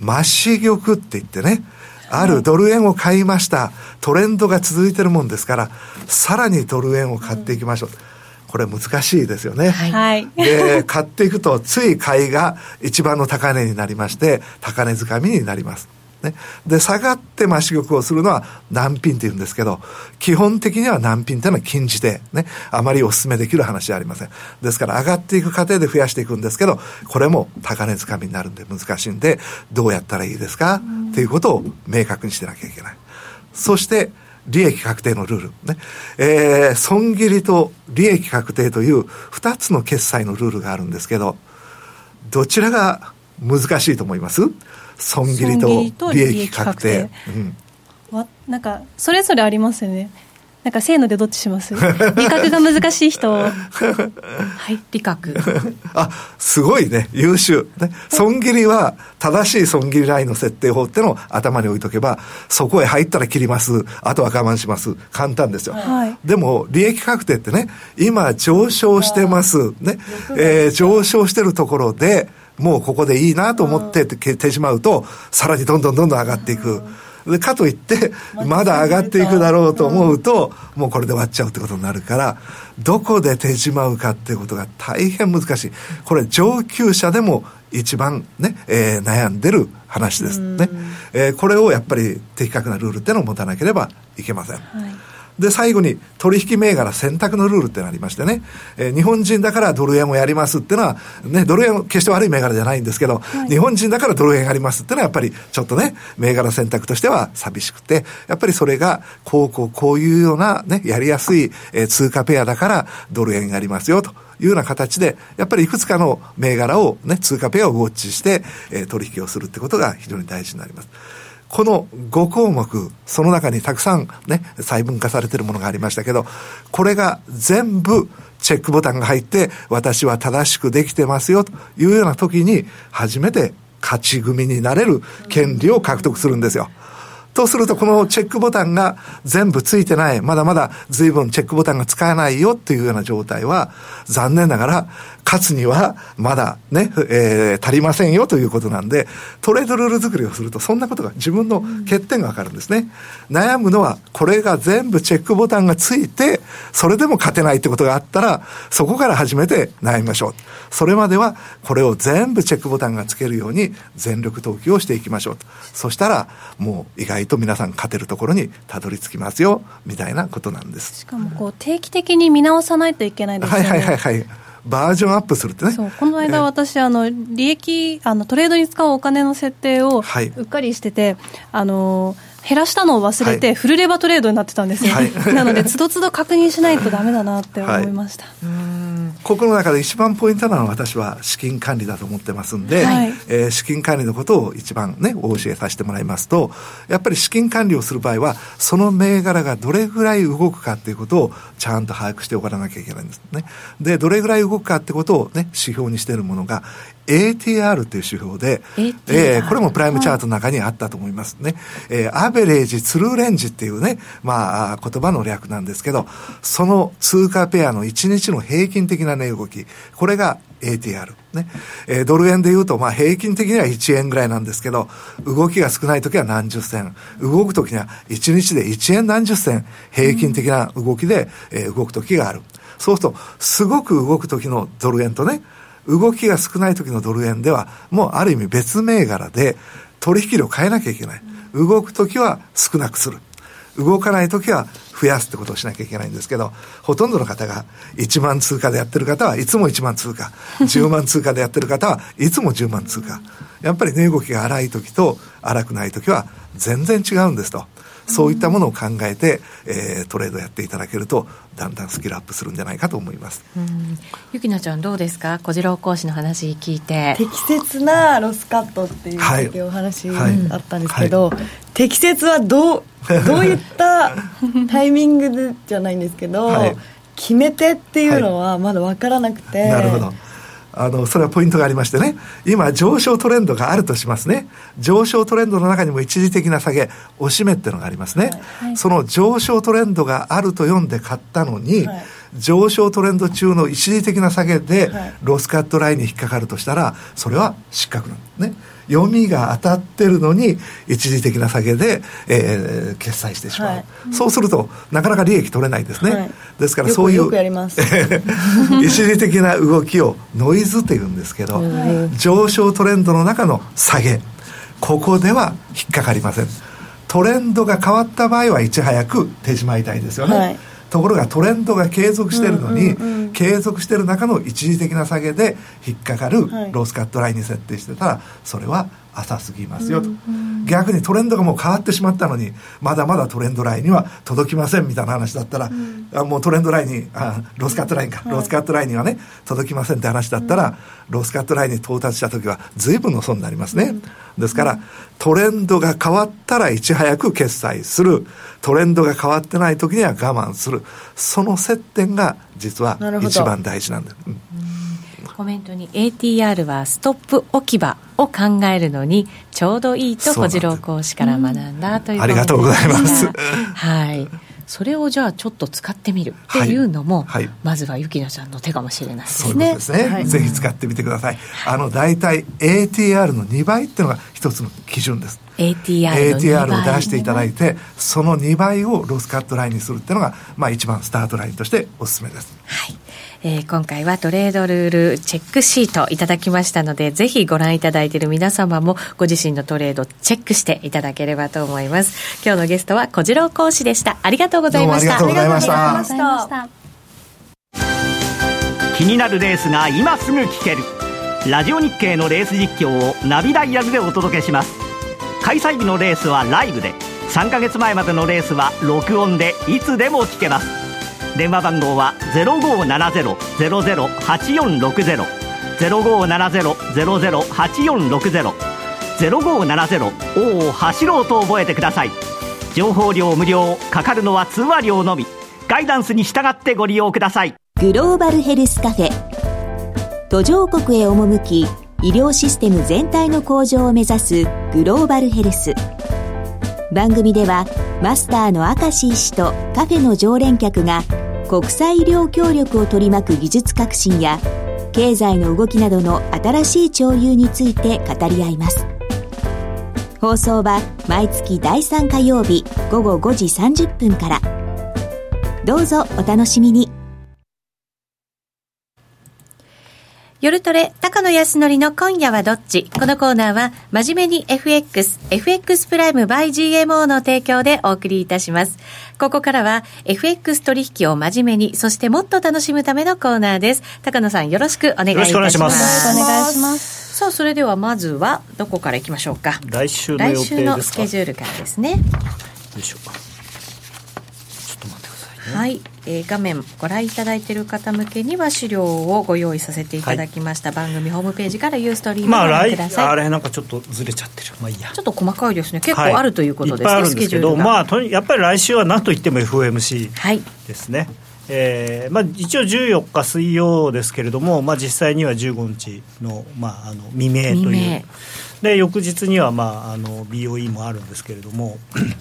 増し玉って言ってね、あるドル円を買いました。トレンドが続いてるもんですから、さらにドル円を買っていきましょう。うんこれ難しいですよね。はい。で、買っていくと、つい買いが一番の高値になりまして、高値掴みになります。ね。で、下がって増し玉をするのは難品って言うんですけど、基本的には難品っていうのは禁じて、ね、あまりお勧めできる話じゃありません。ですから上がっていく過程で増やしていくんですけど、これも高値掴みになるんで難しいんで、どうやったらいいですか？っていうことを明確にしてなきゃいけない。そして、利益確定のルール。ね。えー、損切りと利益確定という二つの決済のルールがあるんですけど、どちらが難しいと思います？損切りと利益確定。うん、わなんか、それぞれありますよね。なんかせーのでどっちします？理覚が難しい人。はい理覚。あすごいね。優秀。ね。損切りは正しい損切りラインの設定法ってのを頭に置いとけばそこへ入ったら切ります。あとは我慢します。簡単ですよ、はい、でも利益確定ってね今上昇してます。ね、えー、上昇してるところでもうここでいいなと思っててしまうとさらにどんどんどんどん上がっていく、でかといってまだ上がっていくだろうと思うと、もうこれで終わっちゃうってことになるからどこで手じまうかっていうことが大変難しい。これ上級者でも一番ね、えー、悩んでる話ですね、えー、これをやっぱり的確なルールっていうのを持たなければいけません、はいで、最後に取引銘柄選択のルールってのありましてね、えー、日本人だからドル円をやりますっていうのは、ね、ドル円決して悪い銘柄じゃないんですけど、はい、日本人だからドル円やりますっていうのはやっぱりちょっとね、銘柄選択としては寂しくて、やっぱりそれが、こうこうこういうようなね、やりやすい、えー、通貨ペアだからドル円やりますよと。いうような形で、やっぱりいくつかの銘柄をね、通貨ペアをウォッチして、えー、取引をするってことが非常に大事になります。この5項目、その中にたくさんね、細分化されているものがありましたけど、これが全部チェックボタンが入って、私は正しくできてますよというような時に、初めて勝ち組になれる権利を獲得するんですよ。とすると、このチェックボタンが全部ついてない、まだまだ随分チェックボタンが使えないよっていうような状態は、残念ながら、勝つにはまだね、えー、足りませんよということなんで、トレードルール作りをすると、そんなことが自分の欠点がわかるんですね。悩むのは、これが全部チェックボタンがついて、それでも勝てないってことがあったら、そこから初めて悩みましょう。それまでは、これを全部チェックボタンがつけるように全力投球をしていきましょうと。そしたら、もう意外と皆さん勝てるところにたどり着きますよ、みたいなことなんです。しかも、こう、定期的に見直さないといけないですよね。はいはいはいはい。バージョンアップするってね。この間私、あの、利益、あの、トレードに使うお金の設定を、うっかりしてて、はい、あの、減らしたのを忘れて、フルレバトレードになってたんですよ、はい、なので、つどつど確認しないとだめだなって思いました、は い、ここの中で一番ポイントなのは、私は資金管理だと思ってますんで、はい、えー、資金管理のことを一番ね、お教えさせてもらいますと、やっぱり資金管理をする場合は、その銘柄がどれぐらい動くかっていうことをちゃんと把握しておかなきゃいけないんですね。で、どれぐらい動くかってことをね、指標にしているものが、ATR という指標で、えー、これもプライムチャートの中にあったと思いますね。えー、アベレージ、ツルーレンジっていうね、まあ、言葉の略なんですけど、その通貨ペアの1日の平均的な値動き、これが ATR。ね。えー、ドル円で言うと、まあ平均的には1円ぐらいなんですけど、動きが少ない時は何十銭、動く時には1日で1円何十銭、平均的な動きで、えー、動く時がある。そうすると、すごく動く時のドル円とね、動きが少ない時のドル円では、もうある意味別銘柄で取引量変えなきゃいけない。動く時は少なくする。動かない時は増やすってことをしなきゃいけないんですけど、ほとんどの方が1万通貨でやってる方はいつも1万通貨、10万通貨でやってる方はいつも10万通貨。やっぱり値動きが荒い時と荒くない時は全然違うんですと。そういったものを考えて、えー、トレードやっていただけるとだんだんスキルアップするんじゃないかと思います。ゆきなちゃんどうですか？小次郎講師の話聞いて。適切なロスカットっていうお話あったんですけど、はい。はい、適切はどう どういったタイミングでじゃないんですけど、はい、決め手っていうのはまだ分からなくて、なるほどあの、それはポイントがありましてね、今、上昇トレンドがあるとしますね。上昇トレンドの中にも一時的な下げ、押し目っていうのがありますね。はい、その上昇トレンドがあると読んで買ったのに、はい、上昇トレンド中の一時的な下げで、ロスカットラインに引っかかるとしたら、それは失格なんですね。読みが当たってるのに一時的な下げで、えー、決済してしまう、はい、そうするとなかなか利益取れないですね、はい、ですからそういう 一時的な動きをノイズっていうんですけど上昇トレンドの中の下げ。ここでは引っかかりません。トレンドが変わった場合はいち早く手締まいたいですよね、はい、ところがトレンドが継続してるのに、うんうんうん、継続してる中の一時的な下げで引っかかるロースカットラインに設定してたらそれは浅すぎますよと、うんうん、逆にトレンドがもう変わってしまったのにまだまだトレンドラインには届きませんみたいな話だったら、うん、あもうトレンドラインにあロースカットラインか、はい、ロースカットラインにはね届きませんって話だったら、うん、ロースカットラインに到達した時は随分の損になりますね、うん、ですから、トレンドが変わったらいち早く決済する。トレンドが変わってない時には我慢する。その接点が実は一番大事なんだ、うんコメントに ATR はストップ置き場を考えるのにちょうどいいと小次郎講師から学んだという、ありがとうございます。はい。それをじゃあちょっと使ってみるっていうのも、はい。はい、まずは雪乃ちゃんの手かもしれないですね。そうですね、はい、ぜひ使ってみてください。あの大体 ATR の2倍っていうのが一つの基準です。ATR, ATR を出していただいて、その2倍をロスカットラインにするっていうのが、まあ、一番スタートラインとしておすすめです。はいえー、今回はトレードルールチェックシートいただきましたので、ぜひご覧いただいている皆様もご自身のトレードチェックしていただければと思います。今日のゲストは小次郎講師でした。ありがとうございました。ありがとうございました。気になるレースが今すぐ聞ける。ラジオ日経のレース実況をナビダイヤルでお届けします。開催日のレースはライブで、3ヶ月前までのレースは録音でいつでも聞けます。電話番号は0570-008460 0570-008460 0570おお走ろうと覚えてください。情報料無料かかるのは通話料のみ。ガイダンスに従ってご利用ください。グローバルヘルスカフェ。途上国へ赴き医療システム全体の向上を目指すグローバルヘルス。番組ではマスターの明石医師とカフェの常連客が国際医療協力を取り巻く技術革新や経済の動きなどの新しい潮流について語り合います。放送は毎月第3火曜日午後5時30分から。どうぞお楽しみに。夜トレ、高野康則の今夜はどっち？このコーナーは、真面目に FX、FX プライム by GMO の提供でお送りいたします。ここからは、FX 取引を真面目に、そしてもっと楽しむためのコーナーです。高野さん、よろしくお願いいたします。よろしくお願いします。さあ、それではまずは、どこからいきましょうか？来週の来週のスケジュールからですね。よいしょ。ちょっと待ってくださいね。はい。えー、画面ご覧いただいている方向けには資料をご用意させていただきました、はい、番組ホームページからユーストリームをご覧ください、まあ、あれなんかちょっとずれちゃってる。まあいいや。ちょっと細かいですね。結構あるということですね、はい、いっぱいあるんですけどまあとやっぱり来週は何といっても FOMC ですね、はい。えーまあ、一応14日水曜ですけれども、まあ、実際には15日の,、まあ、あの未明という。で翌日には、まあ、あの BOE もあるんですけれども。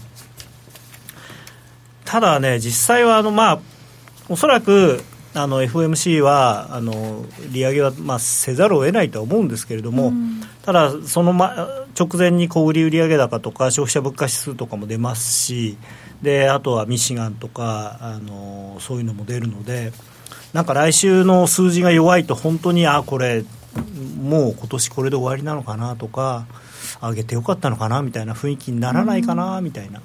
ただね実際はあの、まあ、おそらくあの FOMC はあの利上げは、まあ、せざるを得ないとは思うんですけれども、うん、ただ、その、ま、直前に小売売上高とか消費者物価指数とかも出ますしであとはミシガンとかあのそういうのも出るのでなんか来週の数字が弱いと本当にあこれもう今年これで終わりなのかなとか上げてよかったのかなみたいな雰囲気にならないかなみたいな。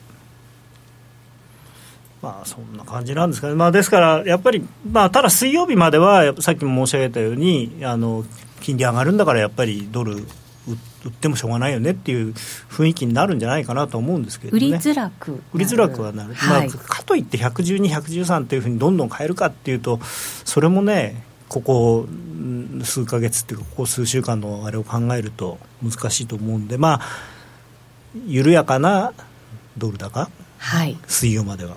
まあ、そんな感じなんですかね、まあ、ですからやっぱり、まあ、ただ水曜日まではさっきも申し上げたようにあの金利上がるんだからやっぱりドル売ってもしょうがないよねっていう雰囲気になるんじゃないかなと思うんですけど、ね、売りづらく売りづらくはなる、はい、まあ、かといって112、113っていうふうにどんどん変えるかっていうとそれもねここ数か月っていうかここ数週間のあれを考えると難しいと思うんでまあ緩やかなドル高、はい、水曜までは。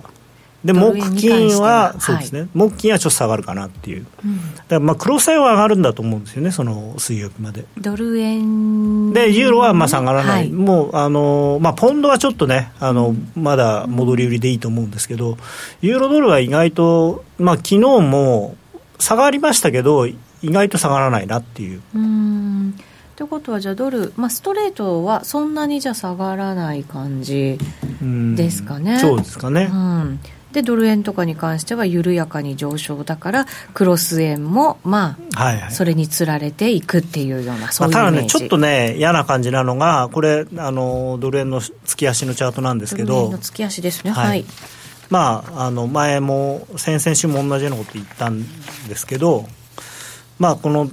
で木金はそうですね、はい、木金はちょっと下がるかなっていう、うん、だからまあクロス債は上がるんだと思うんですよねその水曜日まで。ドル円。でユーロはまあ下がらない、はい、もうあの、まあ、ポンドはちょっとねあのまだ戻り売りでいいと思うんですけどユーロドルは意外とまあ昨日も下がりましたけど意外と下がらないなっていう。うん。ということはじゃあドル、まあ、ストレートはそんなにじゃ下がらない感じですかね。うそうですかね、うんでドル円とかに関しては緩やかに上昇だからクロス円もまあ、はいはい、それにつられていくっていうようなそういうイメージ、まあ、ただねちょっとね嫌な感じなのがこれあのドル円の月足のチャートなんですけど。ドル円の月足ですね。はい、はい、まああの前も先々週も同じようなこと言ったんですけどまあこの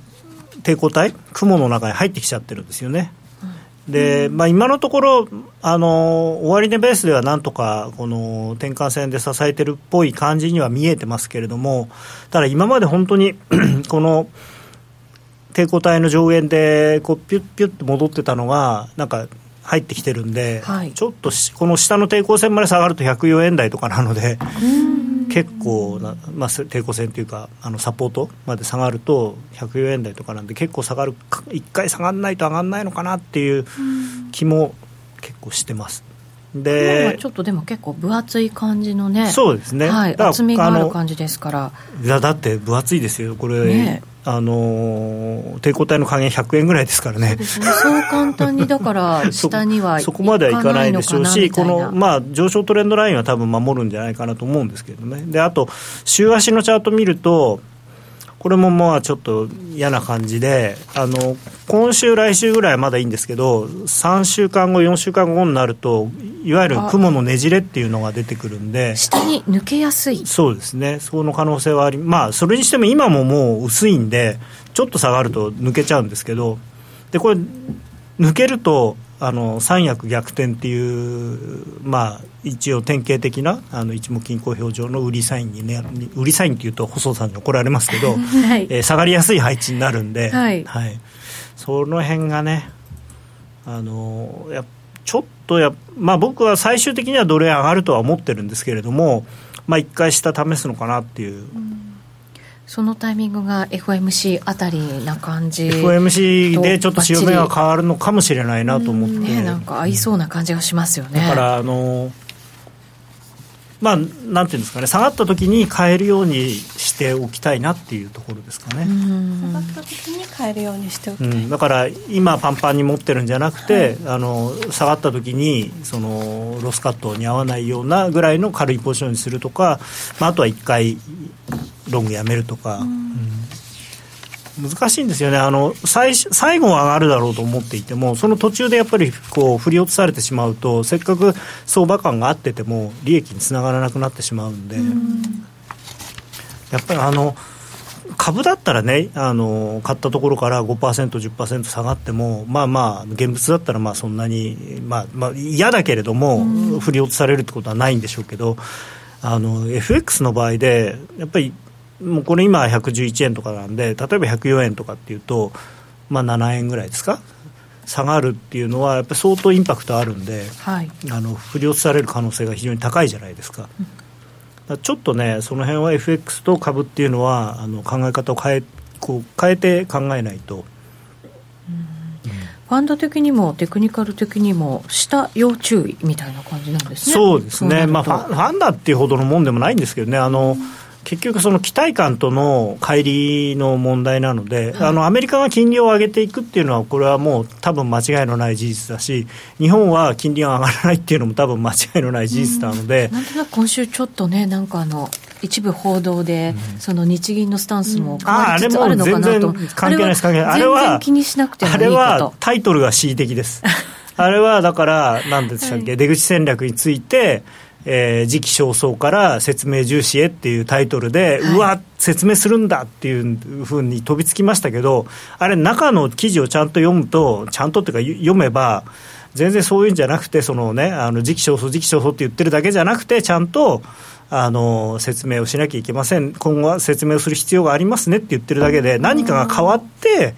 抵抗体雲の中に入ってきちゃってるんですよねで、まあ、今のところ、あの終値ベースではなんとかこの転換線で支えてるっぽい感じには見えてますけれども、ただ今まで本当に この抵抗体の上限でこうピュッピュッと戻ってたのが、なんか入ってきてるんで、はい、ちょっとこの下の抵抗線まで下がると104円台とかなので。結構な、まあ、抵抗線というかあのサポートまで下がると104円台とかなんで結構下がる1回下がらないと上がらないのかなっていう気も結構してます。でちょっとでも結構分厚い感じのねそうですね、はい、厚みがある感じですからいやだって分厚いですよこれ、ね、あの抵抗体の加減100円ぐらいですからね。そう、ね、簡単にだから 下にはそこまではいかないでしょうし、このまあ上昇トレンドラインは多分守るんじゃないかなと思うんですけどね。であと週足のチャート見ると。これもまあちょっと嫌な感じであの今週来週ぐらいはまだいいんですけど3週間後4週間後になるといわゆる雲のねじれっていうのが出てくるんで。下に抜けやすい。そうですね。その可能性はありまあそれにしても今ももう薄いんでちょっと下がると抜けちゃうんですけど。でこれ抜けるとあの三役逆転っていう、まあ、一応典型的なあの一目金公表上の売りサインにね売りサインっていうと細田さんに怒られますけど、はい、えー、下がりやすい配置になるんで、はい、はい、その辺がねあのやちょっとや、まあ、僕は最終的にはドル円上がるとは思ってるんですけれども、まあ、一回下試すのかなっていう。うんそのタイミングが FOMC あたりな感じ FOMC でちょっと潮目が変わるのかもしれないなと思って、ね、なんか合いそうな感じがしますよね。だからあのまあなんていうんですかね。下がった時に買えるようにしておきたいなっていうところですかね。下がった時に買えるようにしておきたい、うん、だから今パンパンに持ってるんじゃなくて、はい、あの下がった時にそのロスカットに合わないようなぐらいの軽いポジションにするとか、まあ、あとは1回ロングやめるとか、うん、難しいんですよね。あの最最後は上がるだろうと思っていてもその途中でやっぱりこう振り落とされてしまうとせっかく相場感があってても利益につながらなくなってしまうんで、うん、やっぱりあの株だったらねあの買ったところから 5%10% 下がってもまあまあ現物だったらまあそんなに、まあまあ、嫌だけれども、うん、振り落とされるってことはないんでしょうけどあの FX の場合でやっぱりもうこれ今111円とかなんで例えば104円とかっていうと、まあ、7円ぐらいですか？下がるっていうのはやっぱり相当インパクトあるんで、はい、あの振り落とされる可能性が非常に高いじゃないですか。うん、ちょっとねその辺は FX と株っていうのはあの考え方を変えこう変えて考えないと。ファンド的にもテクニカル的にも下要注意みたいな感じなんですね。そうですね。まあファンダっていうほどのもんでもないんですけどね。あの、うん結局、その期待感との乖離の問題なので、はい、あのアメリカが金利を上げていくっていうのは、これはもう多分間違いのない事実だし、日本は金利が上がらないっていうのも多分間違いのない事実なので。なんとなく今週ちょっとね、なんかあの、一部報道で、うん、その日銀のスタンスも変わりつつあるのかなと、うん、関係ないです、関係ない、あれは気にしなくてもいいあれはタイトルが恣意的です。あれはだから、なんでしたっけ、はい、出口戦略について、えー、時期尚早から説明重視へっていうタイトルで、はい、うわ、説明するんだっていうふうに飛びつきましたけど、あれ、中の記事をちゃんと読むと、ちゃんとっていうか、読めば、全然そういうんじゃなくて、そのね、あの時期尚早、時期尚早って言ってるだけじゃなくて、ちゃんと、あの説明をしなきゃいけません、今後は説明をする必要がありますねって言ってるだけで、何かが変わって、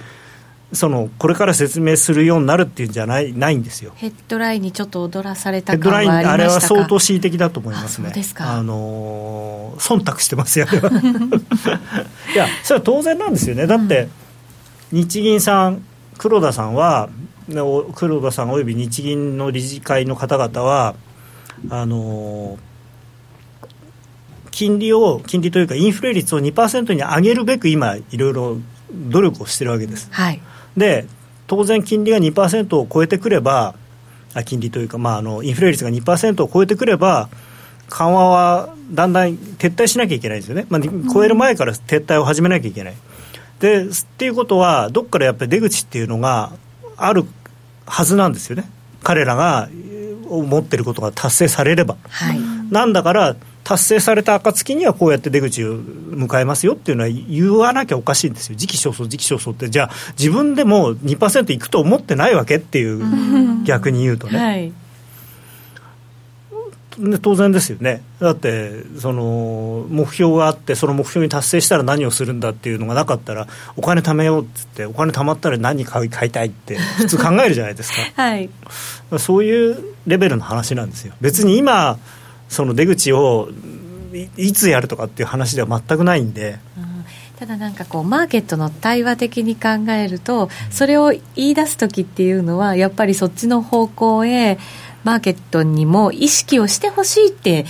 そのこれから説明するようになるっていうんじゃないないんですよ。ヘッドラインにちょっと踊らされた感はありましたか？あれは相当恣意的だと思いますね。ああの忖度してますよ いやそれは当然なんですよね。だって、うん、日銀さん黒田さんは黒田さんおよび日銀の理事会の方々はあの金利を金利というかインフレ率を2%に上げるべく今いろいろ努力をしてるわけです、はい、で当然金利が2%を超えてくればあ金利というか、まあ、あのインフレ率が2%を超えてくれば緩和はだんだん撤退しなきゃいけないんですよね、まあ、超える前から撤退を始めなきゃいけない。でっていうことは、どっからやっぱり出口っていうのがあるはずなんですよね、彼らが思ってることが達成されれば。はい、なんだから達成された暁にはこうやって出口を迎えますよっていうのは言わなきゃおかしいんですよ、時期尚早、時期尚早って、じゃあ、自分でも2%いくと思ってないわけっていう、逆に言うとね。はい。当然ですよね、だってその目標があって、その目標に達成したら何をするんだっていうのがなかったら、お金貯めようってって、お金貯まったら何買い買いたいって、普通考えるじゃないですか、はい、そういうレベルの話なんですよ。別に今その出口をいつやるとかっていう話では全くないんで。ただなんかこうマーケットの対話的に考えるとそれを言い出す時っていうのはやっぱりそっちの方向へマーケットにも意識をしてほしいって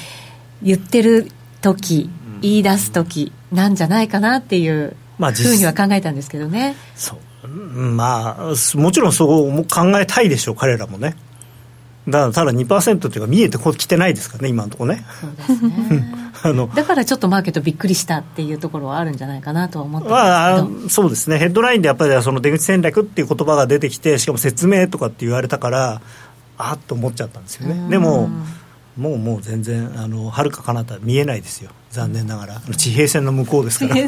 言ってる時、言い出す時なんじゃないかなっていうふうには考えたんですけどね。そうまあ、もちろんそう考えたいでしょう、彼らもね。だただ2%っていうか見えてきてないですからね今のところね。そうですね。あのだからちょっとマーケットびっくりしたっていうところはあるんじゃないかなと思ってまあ、そうですね。ヘッドラインでやっぱりその出口戦略っていう言葉が出てきてしかも説明とかって言われたからあっと思っちゃったんですよね。でももうもう全然あの遥か彼方見えないですよ。残念ながら。地平線の向こうですから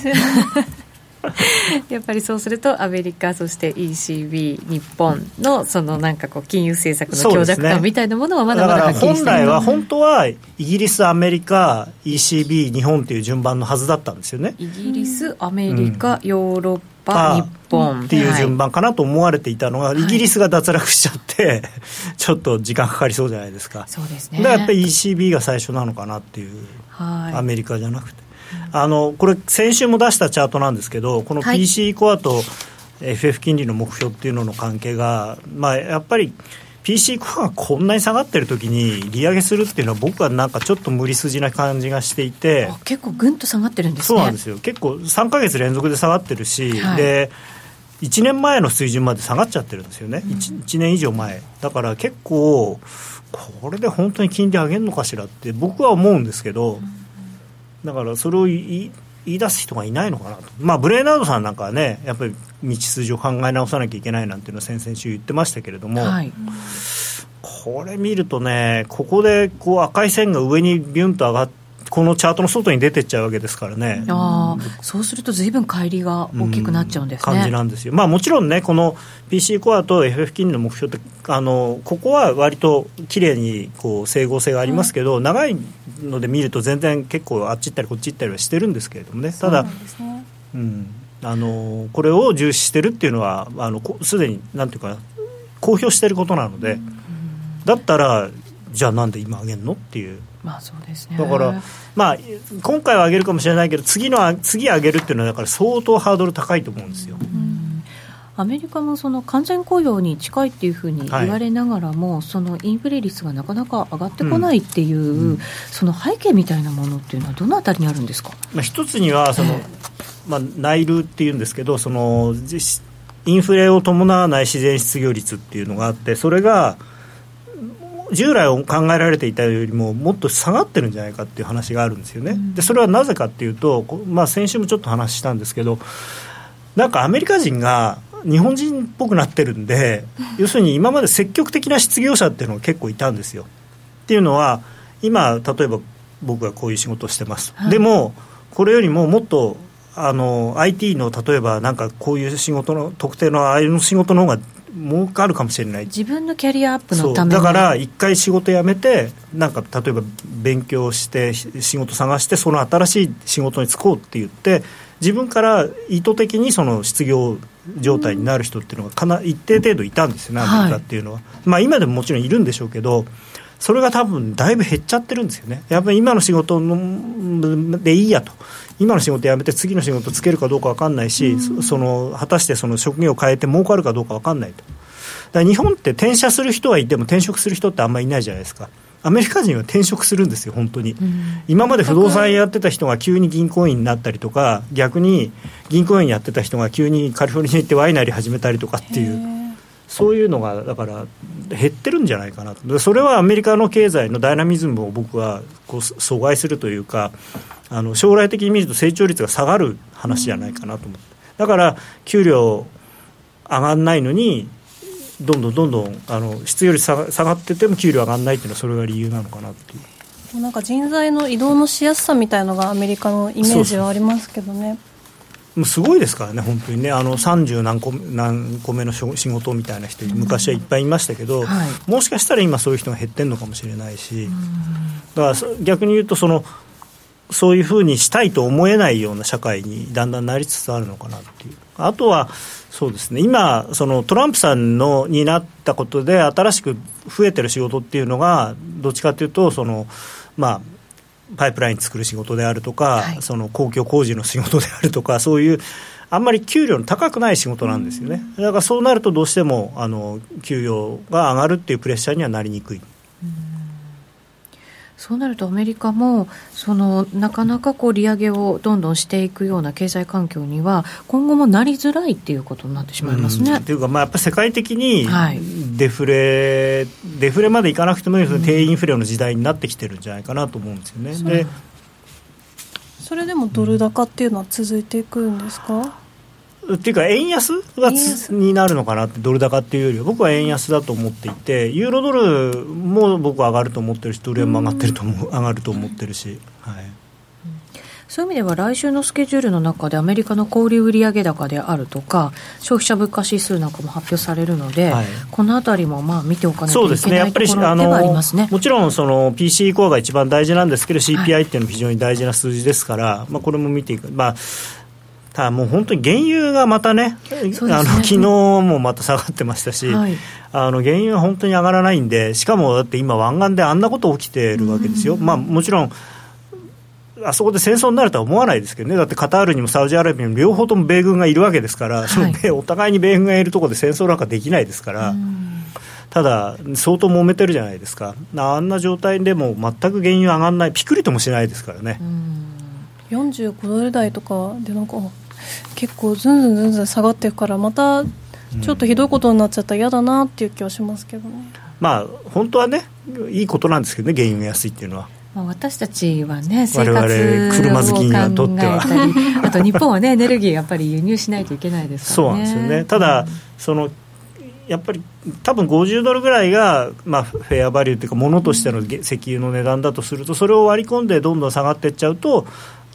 やっぱりそうするとアメリカそして ECB 日本のそのなんかこう金融政策の強弱感みたいなものはまだまだはっきりして本来は本当はイギリスアメリカ ECB 日本という順番のはずだったんですよね。イギリスアメリカ、うん、ヨーロッパ日本。っていう順番かなと思われていたのが、はい、イギリスが脱落しちゃって ちょっと時間かかりそうじゃないですか。そうですね。だからやっぱり ECB が最初なのかなっていう、はい、アメリカじゃなくてあのこれ、先週も出したチャートなんですけど、この PC コアと FF 金利の目標っていうのの関係が、まあ、やっぱり PC コアがこんなに下がってる時に利上げするっていうのは僕はなんかちょっと無理筋な感じがしていて結構ぐんと下がってるんです、ね、そうなんですよ。結構3か月連続で下がってるし、はい、で1年前の水準まで下がっちゃってるんですよね、うん、1, 1年以上前。だから結構これで本当に金利上げるのかしらって僕は思うんですけど、うんだからそれを言い言い出す人がいないのかなと、まあ、ブレーナードさんなんかはね、やっぱり道筋を考え直さなきゃいけないなんていうのは先々週言ってましたけれども、はい、これ見るとね、ここでこう赤い線が上にビュンと上がって、このチャートの外に出てっちゃうわけですからね。あそうするとずいぶん乖離が大きくなっちゃうんですね。感じなんですよ。まあもちろんね、この PC コアと FF 金利の目標って、あの、ここは割と綺麗にこう整合性がありますけど、うん、長いので見ると全然結構あっち行ったりこっち行ったりはしてるんですけれどもね。ただ、うん、あのこれを重視してるっていうのはあのすでになんていうか公表していることなので、うん、だったらじゃあなんで今上げるのっていうまあそうですね、だから、まあ、今回は上げるかもしれないけど次の次上げるっていうのはだから相当ハードル高いと思うんですよ。アメリカもその完全雇用に近いっていうふうに言われながらも、はい、そのインフレ率がなかなか上がってこないっていう、うん。うん、その背景みたいなものっていうのはどのあたりにあるんですか、まあ、一つにはその、えー、まあ、内流っていうんですけどそのインフレを伴わない自然失業率っていうのがあってそれが従来考えられていたよりももっと下がってるんじゃないかっていう話があるんですよね、でそれはなぜかっていうと、まあ、先週もちょっと話したんですけど、なんかアメリカ人が日本人っぽくなってるんで、要するに今まで積極的な失業者っていうのが結構いたんですよ。っていうのは、今、例えば僕がこういう仕事をしてます、はい、でも、これよりももっとあの IT の例えばなんかこういう仕事の特定のああいう仕事の方が儲かるかもしれない。自分のキャリアアップのためだから一回仕事辞めてなんか例えば勉強して仕事探してその新しい仕事に就こうって言って自分から意図的にその失業状態になる人っていうのがかな一定程度いたんですよね、アメリカっていうのは、はい、まあ今でももちろんいるんでしょうけどそれが多分だいぶ減っちゃってるんですよね。やっぱり今の仕事のでいいやと今の仕事辞めて次の仕事つけるかどうか分かんないし、その果たしてその職業を変えて儲かるかどうか分かんないと。だ日本って転社する人はいても転職する人ってあんまりいないじゃないですか。アメリカ人は転職するんですよ、本当に、うん、今まで不動産やってた人が急に銀行員になったりとか、逆に銀行員やってた人が急にカリフォルニア行ってワイナリー始めたりとかっていう、そういうのがだから減ってるんじゃないかなと、それはアメリカの経済のダイナミズムを僕はこう阻害するというかあの将来的に見ると成長率が下がる話じゃないかなと思って。だから給料上がらないのにどんどんどんどんあの質より下がってても給料上がらないっていうのはそれが理由なのかなっていう。なんか人材の移動のしやすさみたいのがアメリカのイメージはありますけどね。もうすごいですからね、本当にね、あの30何個何個目の仕事みたいな人、昔はいっぱいいましたけど、うんはい、もしかしたら今、そういう人が減ってるのかもしれないし、だから逆に言うとその、そういうふうにしたいと思えないような社会にだんだんなりつつあるのかなっていう。あとはそうですね今、そのトランプさんのになったことで、新しく増えてる仕事っていうのが、どっちかというと、そのまあ、パイプライン作る仕事であるとか、はい、その公共工事の仕事であるとか、そういう、あんまり給料の高くない仕事なんですよね、だからそうなると、どうしてもあの給与が上がるっていうプレッシャーにはなりにくい。そうなるとアメリカもそのなかなかこう利上げをどんどんしていくような経済環境には今後もなりづらいっていうことになってしまいますね。というか、まあ、やっぱり世界的にデフレ、はい、デフレまでいかなくてもいい。低インフレの時代になってきてるんじゃないかなと思うんですよね。でそれでもドル高っていうのは続いていくんですか、っていうか、円安がになるのかなって、ドル高っていうよりは、僕は円安だと思っていて、ユーロドルも僕は上がると思ってるし、ドル円も上がってると思う、上がると思ってるし。はい。そういう意味では来週のスケジュールの中でアメリカの小売売上高であるとか消費者物価指数なんかも発表されるので、はい、このあたりもまあ見ておかないといけないところではありますね、ね、もちろんその PC コアが一番大事なんですけど CPI っていうのも非常に大事な数字ですから、はい、まあ、これも見ていく、まあただもう本当に原油がまたね、ね。あの昨日もまた下がってましたし、はい、あの原油は本当に上がらないんで、しかもだって今、湾岸であんなこと起きてるわけですよ、まあ、もちろん、あそこで戦争になるとは思わないですけどね、だってカタールにもサウジアラビアにも両方とも米軍がいるわけですから、はい、お互いに米軍がいるところで戦争なんかできないですから。ただ、相当揉めてるじゃないですか、あんな状態でも全く原油上がらない、ピクリともしないですからね。45ドル台とかでなんか結構ずんずんずんずん下がっていくからまたちょっとひどいことになっちゃったら嫌だなっていう気はしますけどね、まあ本当はねいいことなんですけどね原油が安いっていうのは。まあ、私たちはね、生活を車好きにとっては。あと日本はね、エネルギーやっぱり輸入しないといけないですから、ね、そうなんですよね、ただ、うん、そのやっぱり多分50ドルぐらいが、まあ、フェアバリューというか、ものとしての石油の値段だとすると、それを割り込んでどんどん下がっていっちゃうと、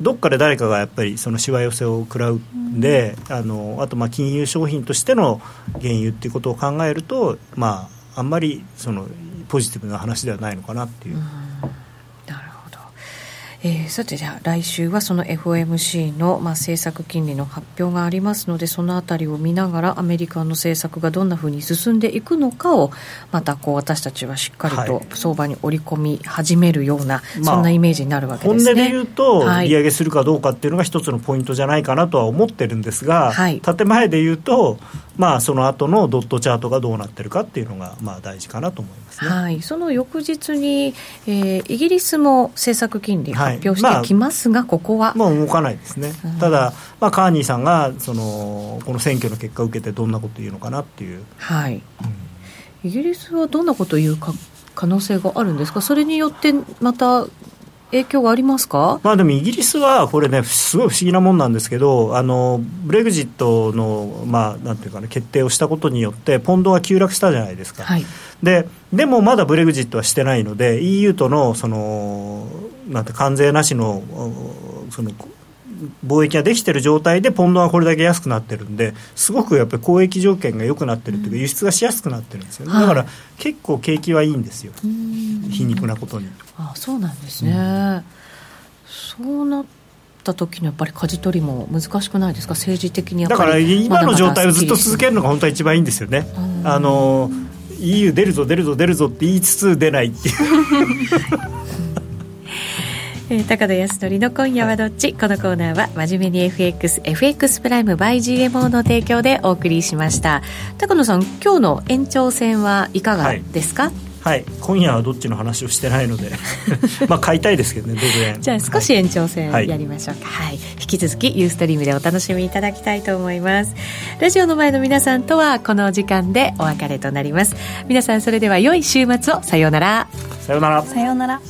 どっかで誰かがやっぱりそのしわ寄せを食らうんで、あのあとまあ金融商品としての原油っていうことを考えると、まあ、あんまりそのポジティブな話ではないのかなっていう。えー、さてじゃあ来週はその FOMC の、まあ、政策金利の発表がありますのでそのあたりを見ながらアメリカの政策がどんなふうに進んでいくのかをまたこう私たちはしっかりと相場に織り込み始めるような、はい、そんなイメージになるわけですね、まあ、本音で言うと、利上げするかどうかっていうのが一つのポイントじゃないかなとは思ってるんですが、はい、建前で言うと、まあ、その後のドットチャートがどうなってるかっていうのが、まあ、大事かなと思います、ね、はい、その翌日に、えー、イギリスも政策金利発表してきますが、まあ、ここは。もう動かないですね、うん、ただ、まあ、カーニーさんがそのこの選挙の結果を受けてどんなこと言うのかなっていう。はい、うん、イギリスはどんなことを言うか可能性があるんですか、それによってまた影響がありますか、まあ、でもイギリスはこれね、すごい不思議なもんなんですけど、あのブレグジットの、まあ、なんていうかね、決定をしたことによって、ポンドが急落したじゃないですか、はい、ででもまだブレグジットはしてないので、EU とのそのなんて関税なしのその貿易ができている状態でポンドがこれだけ安くなってるんですごくやっぱり交易条件が良くなってるというか、輸出がしやすくなってるんですよ。ね、だから結構景気はいいんですよ、皮肉なことに。あそうなんですね、うん、そうなった時のやっぱり舵取りも難しくないですか？政治的にだから今の状態をずっと続けるのが本当は一番いいんですよね。あの EU 出るぞ出るぞ出るぞって言いつつ出ないっていう えー、高田康則の今夜はどっち？このコーナーは真面目に FX FX プライム by GMO の提供でお送りしました。高野さん今日の延長戦はいかがですか、はい。はい、今夜はどっちの話をしてないので。まあ買いたいですけどねドル円じゃあ少し延長戦やりましょうか、はい、はい、引き続きユーストリームでお楽しみいただきたいと思います。ラジオの前の皆さんとはこの時間でお別れとなります。皆さんそれでは良い週末を。さようなら。さようなら。さようなら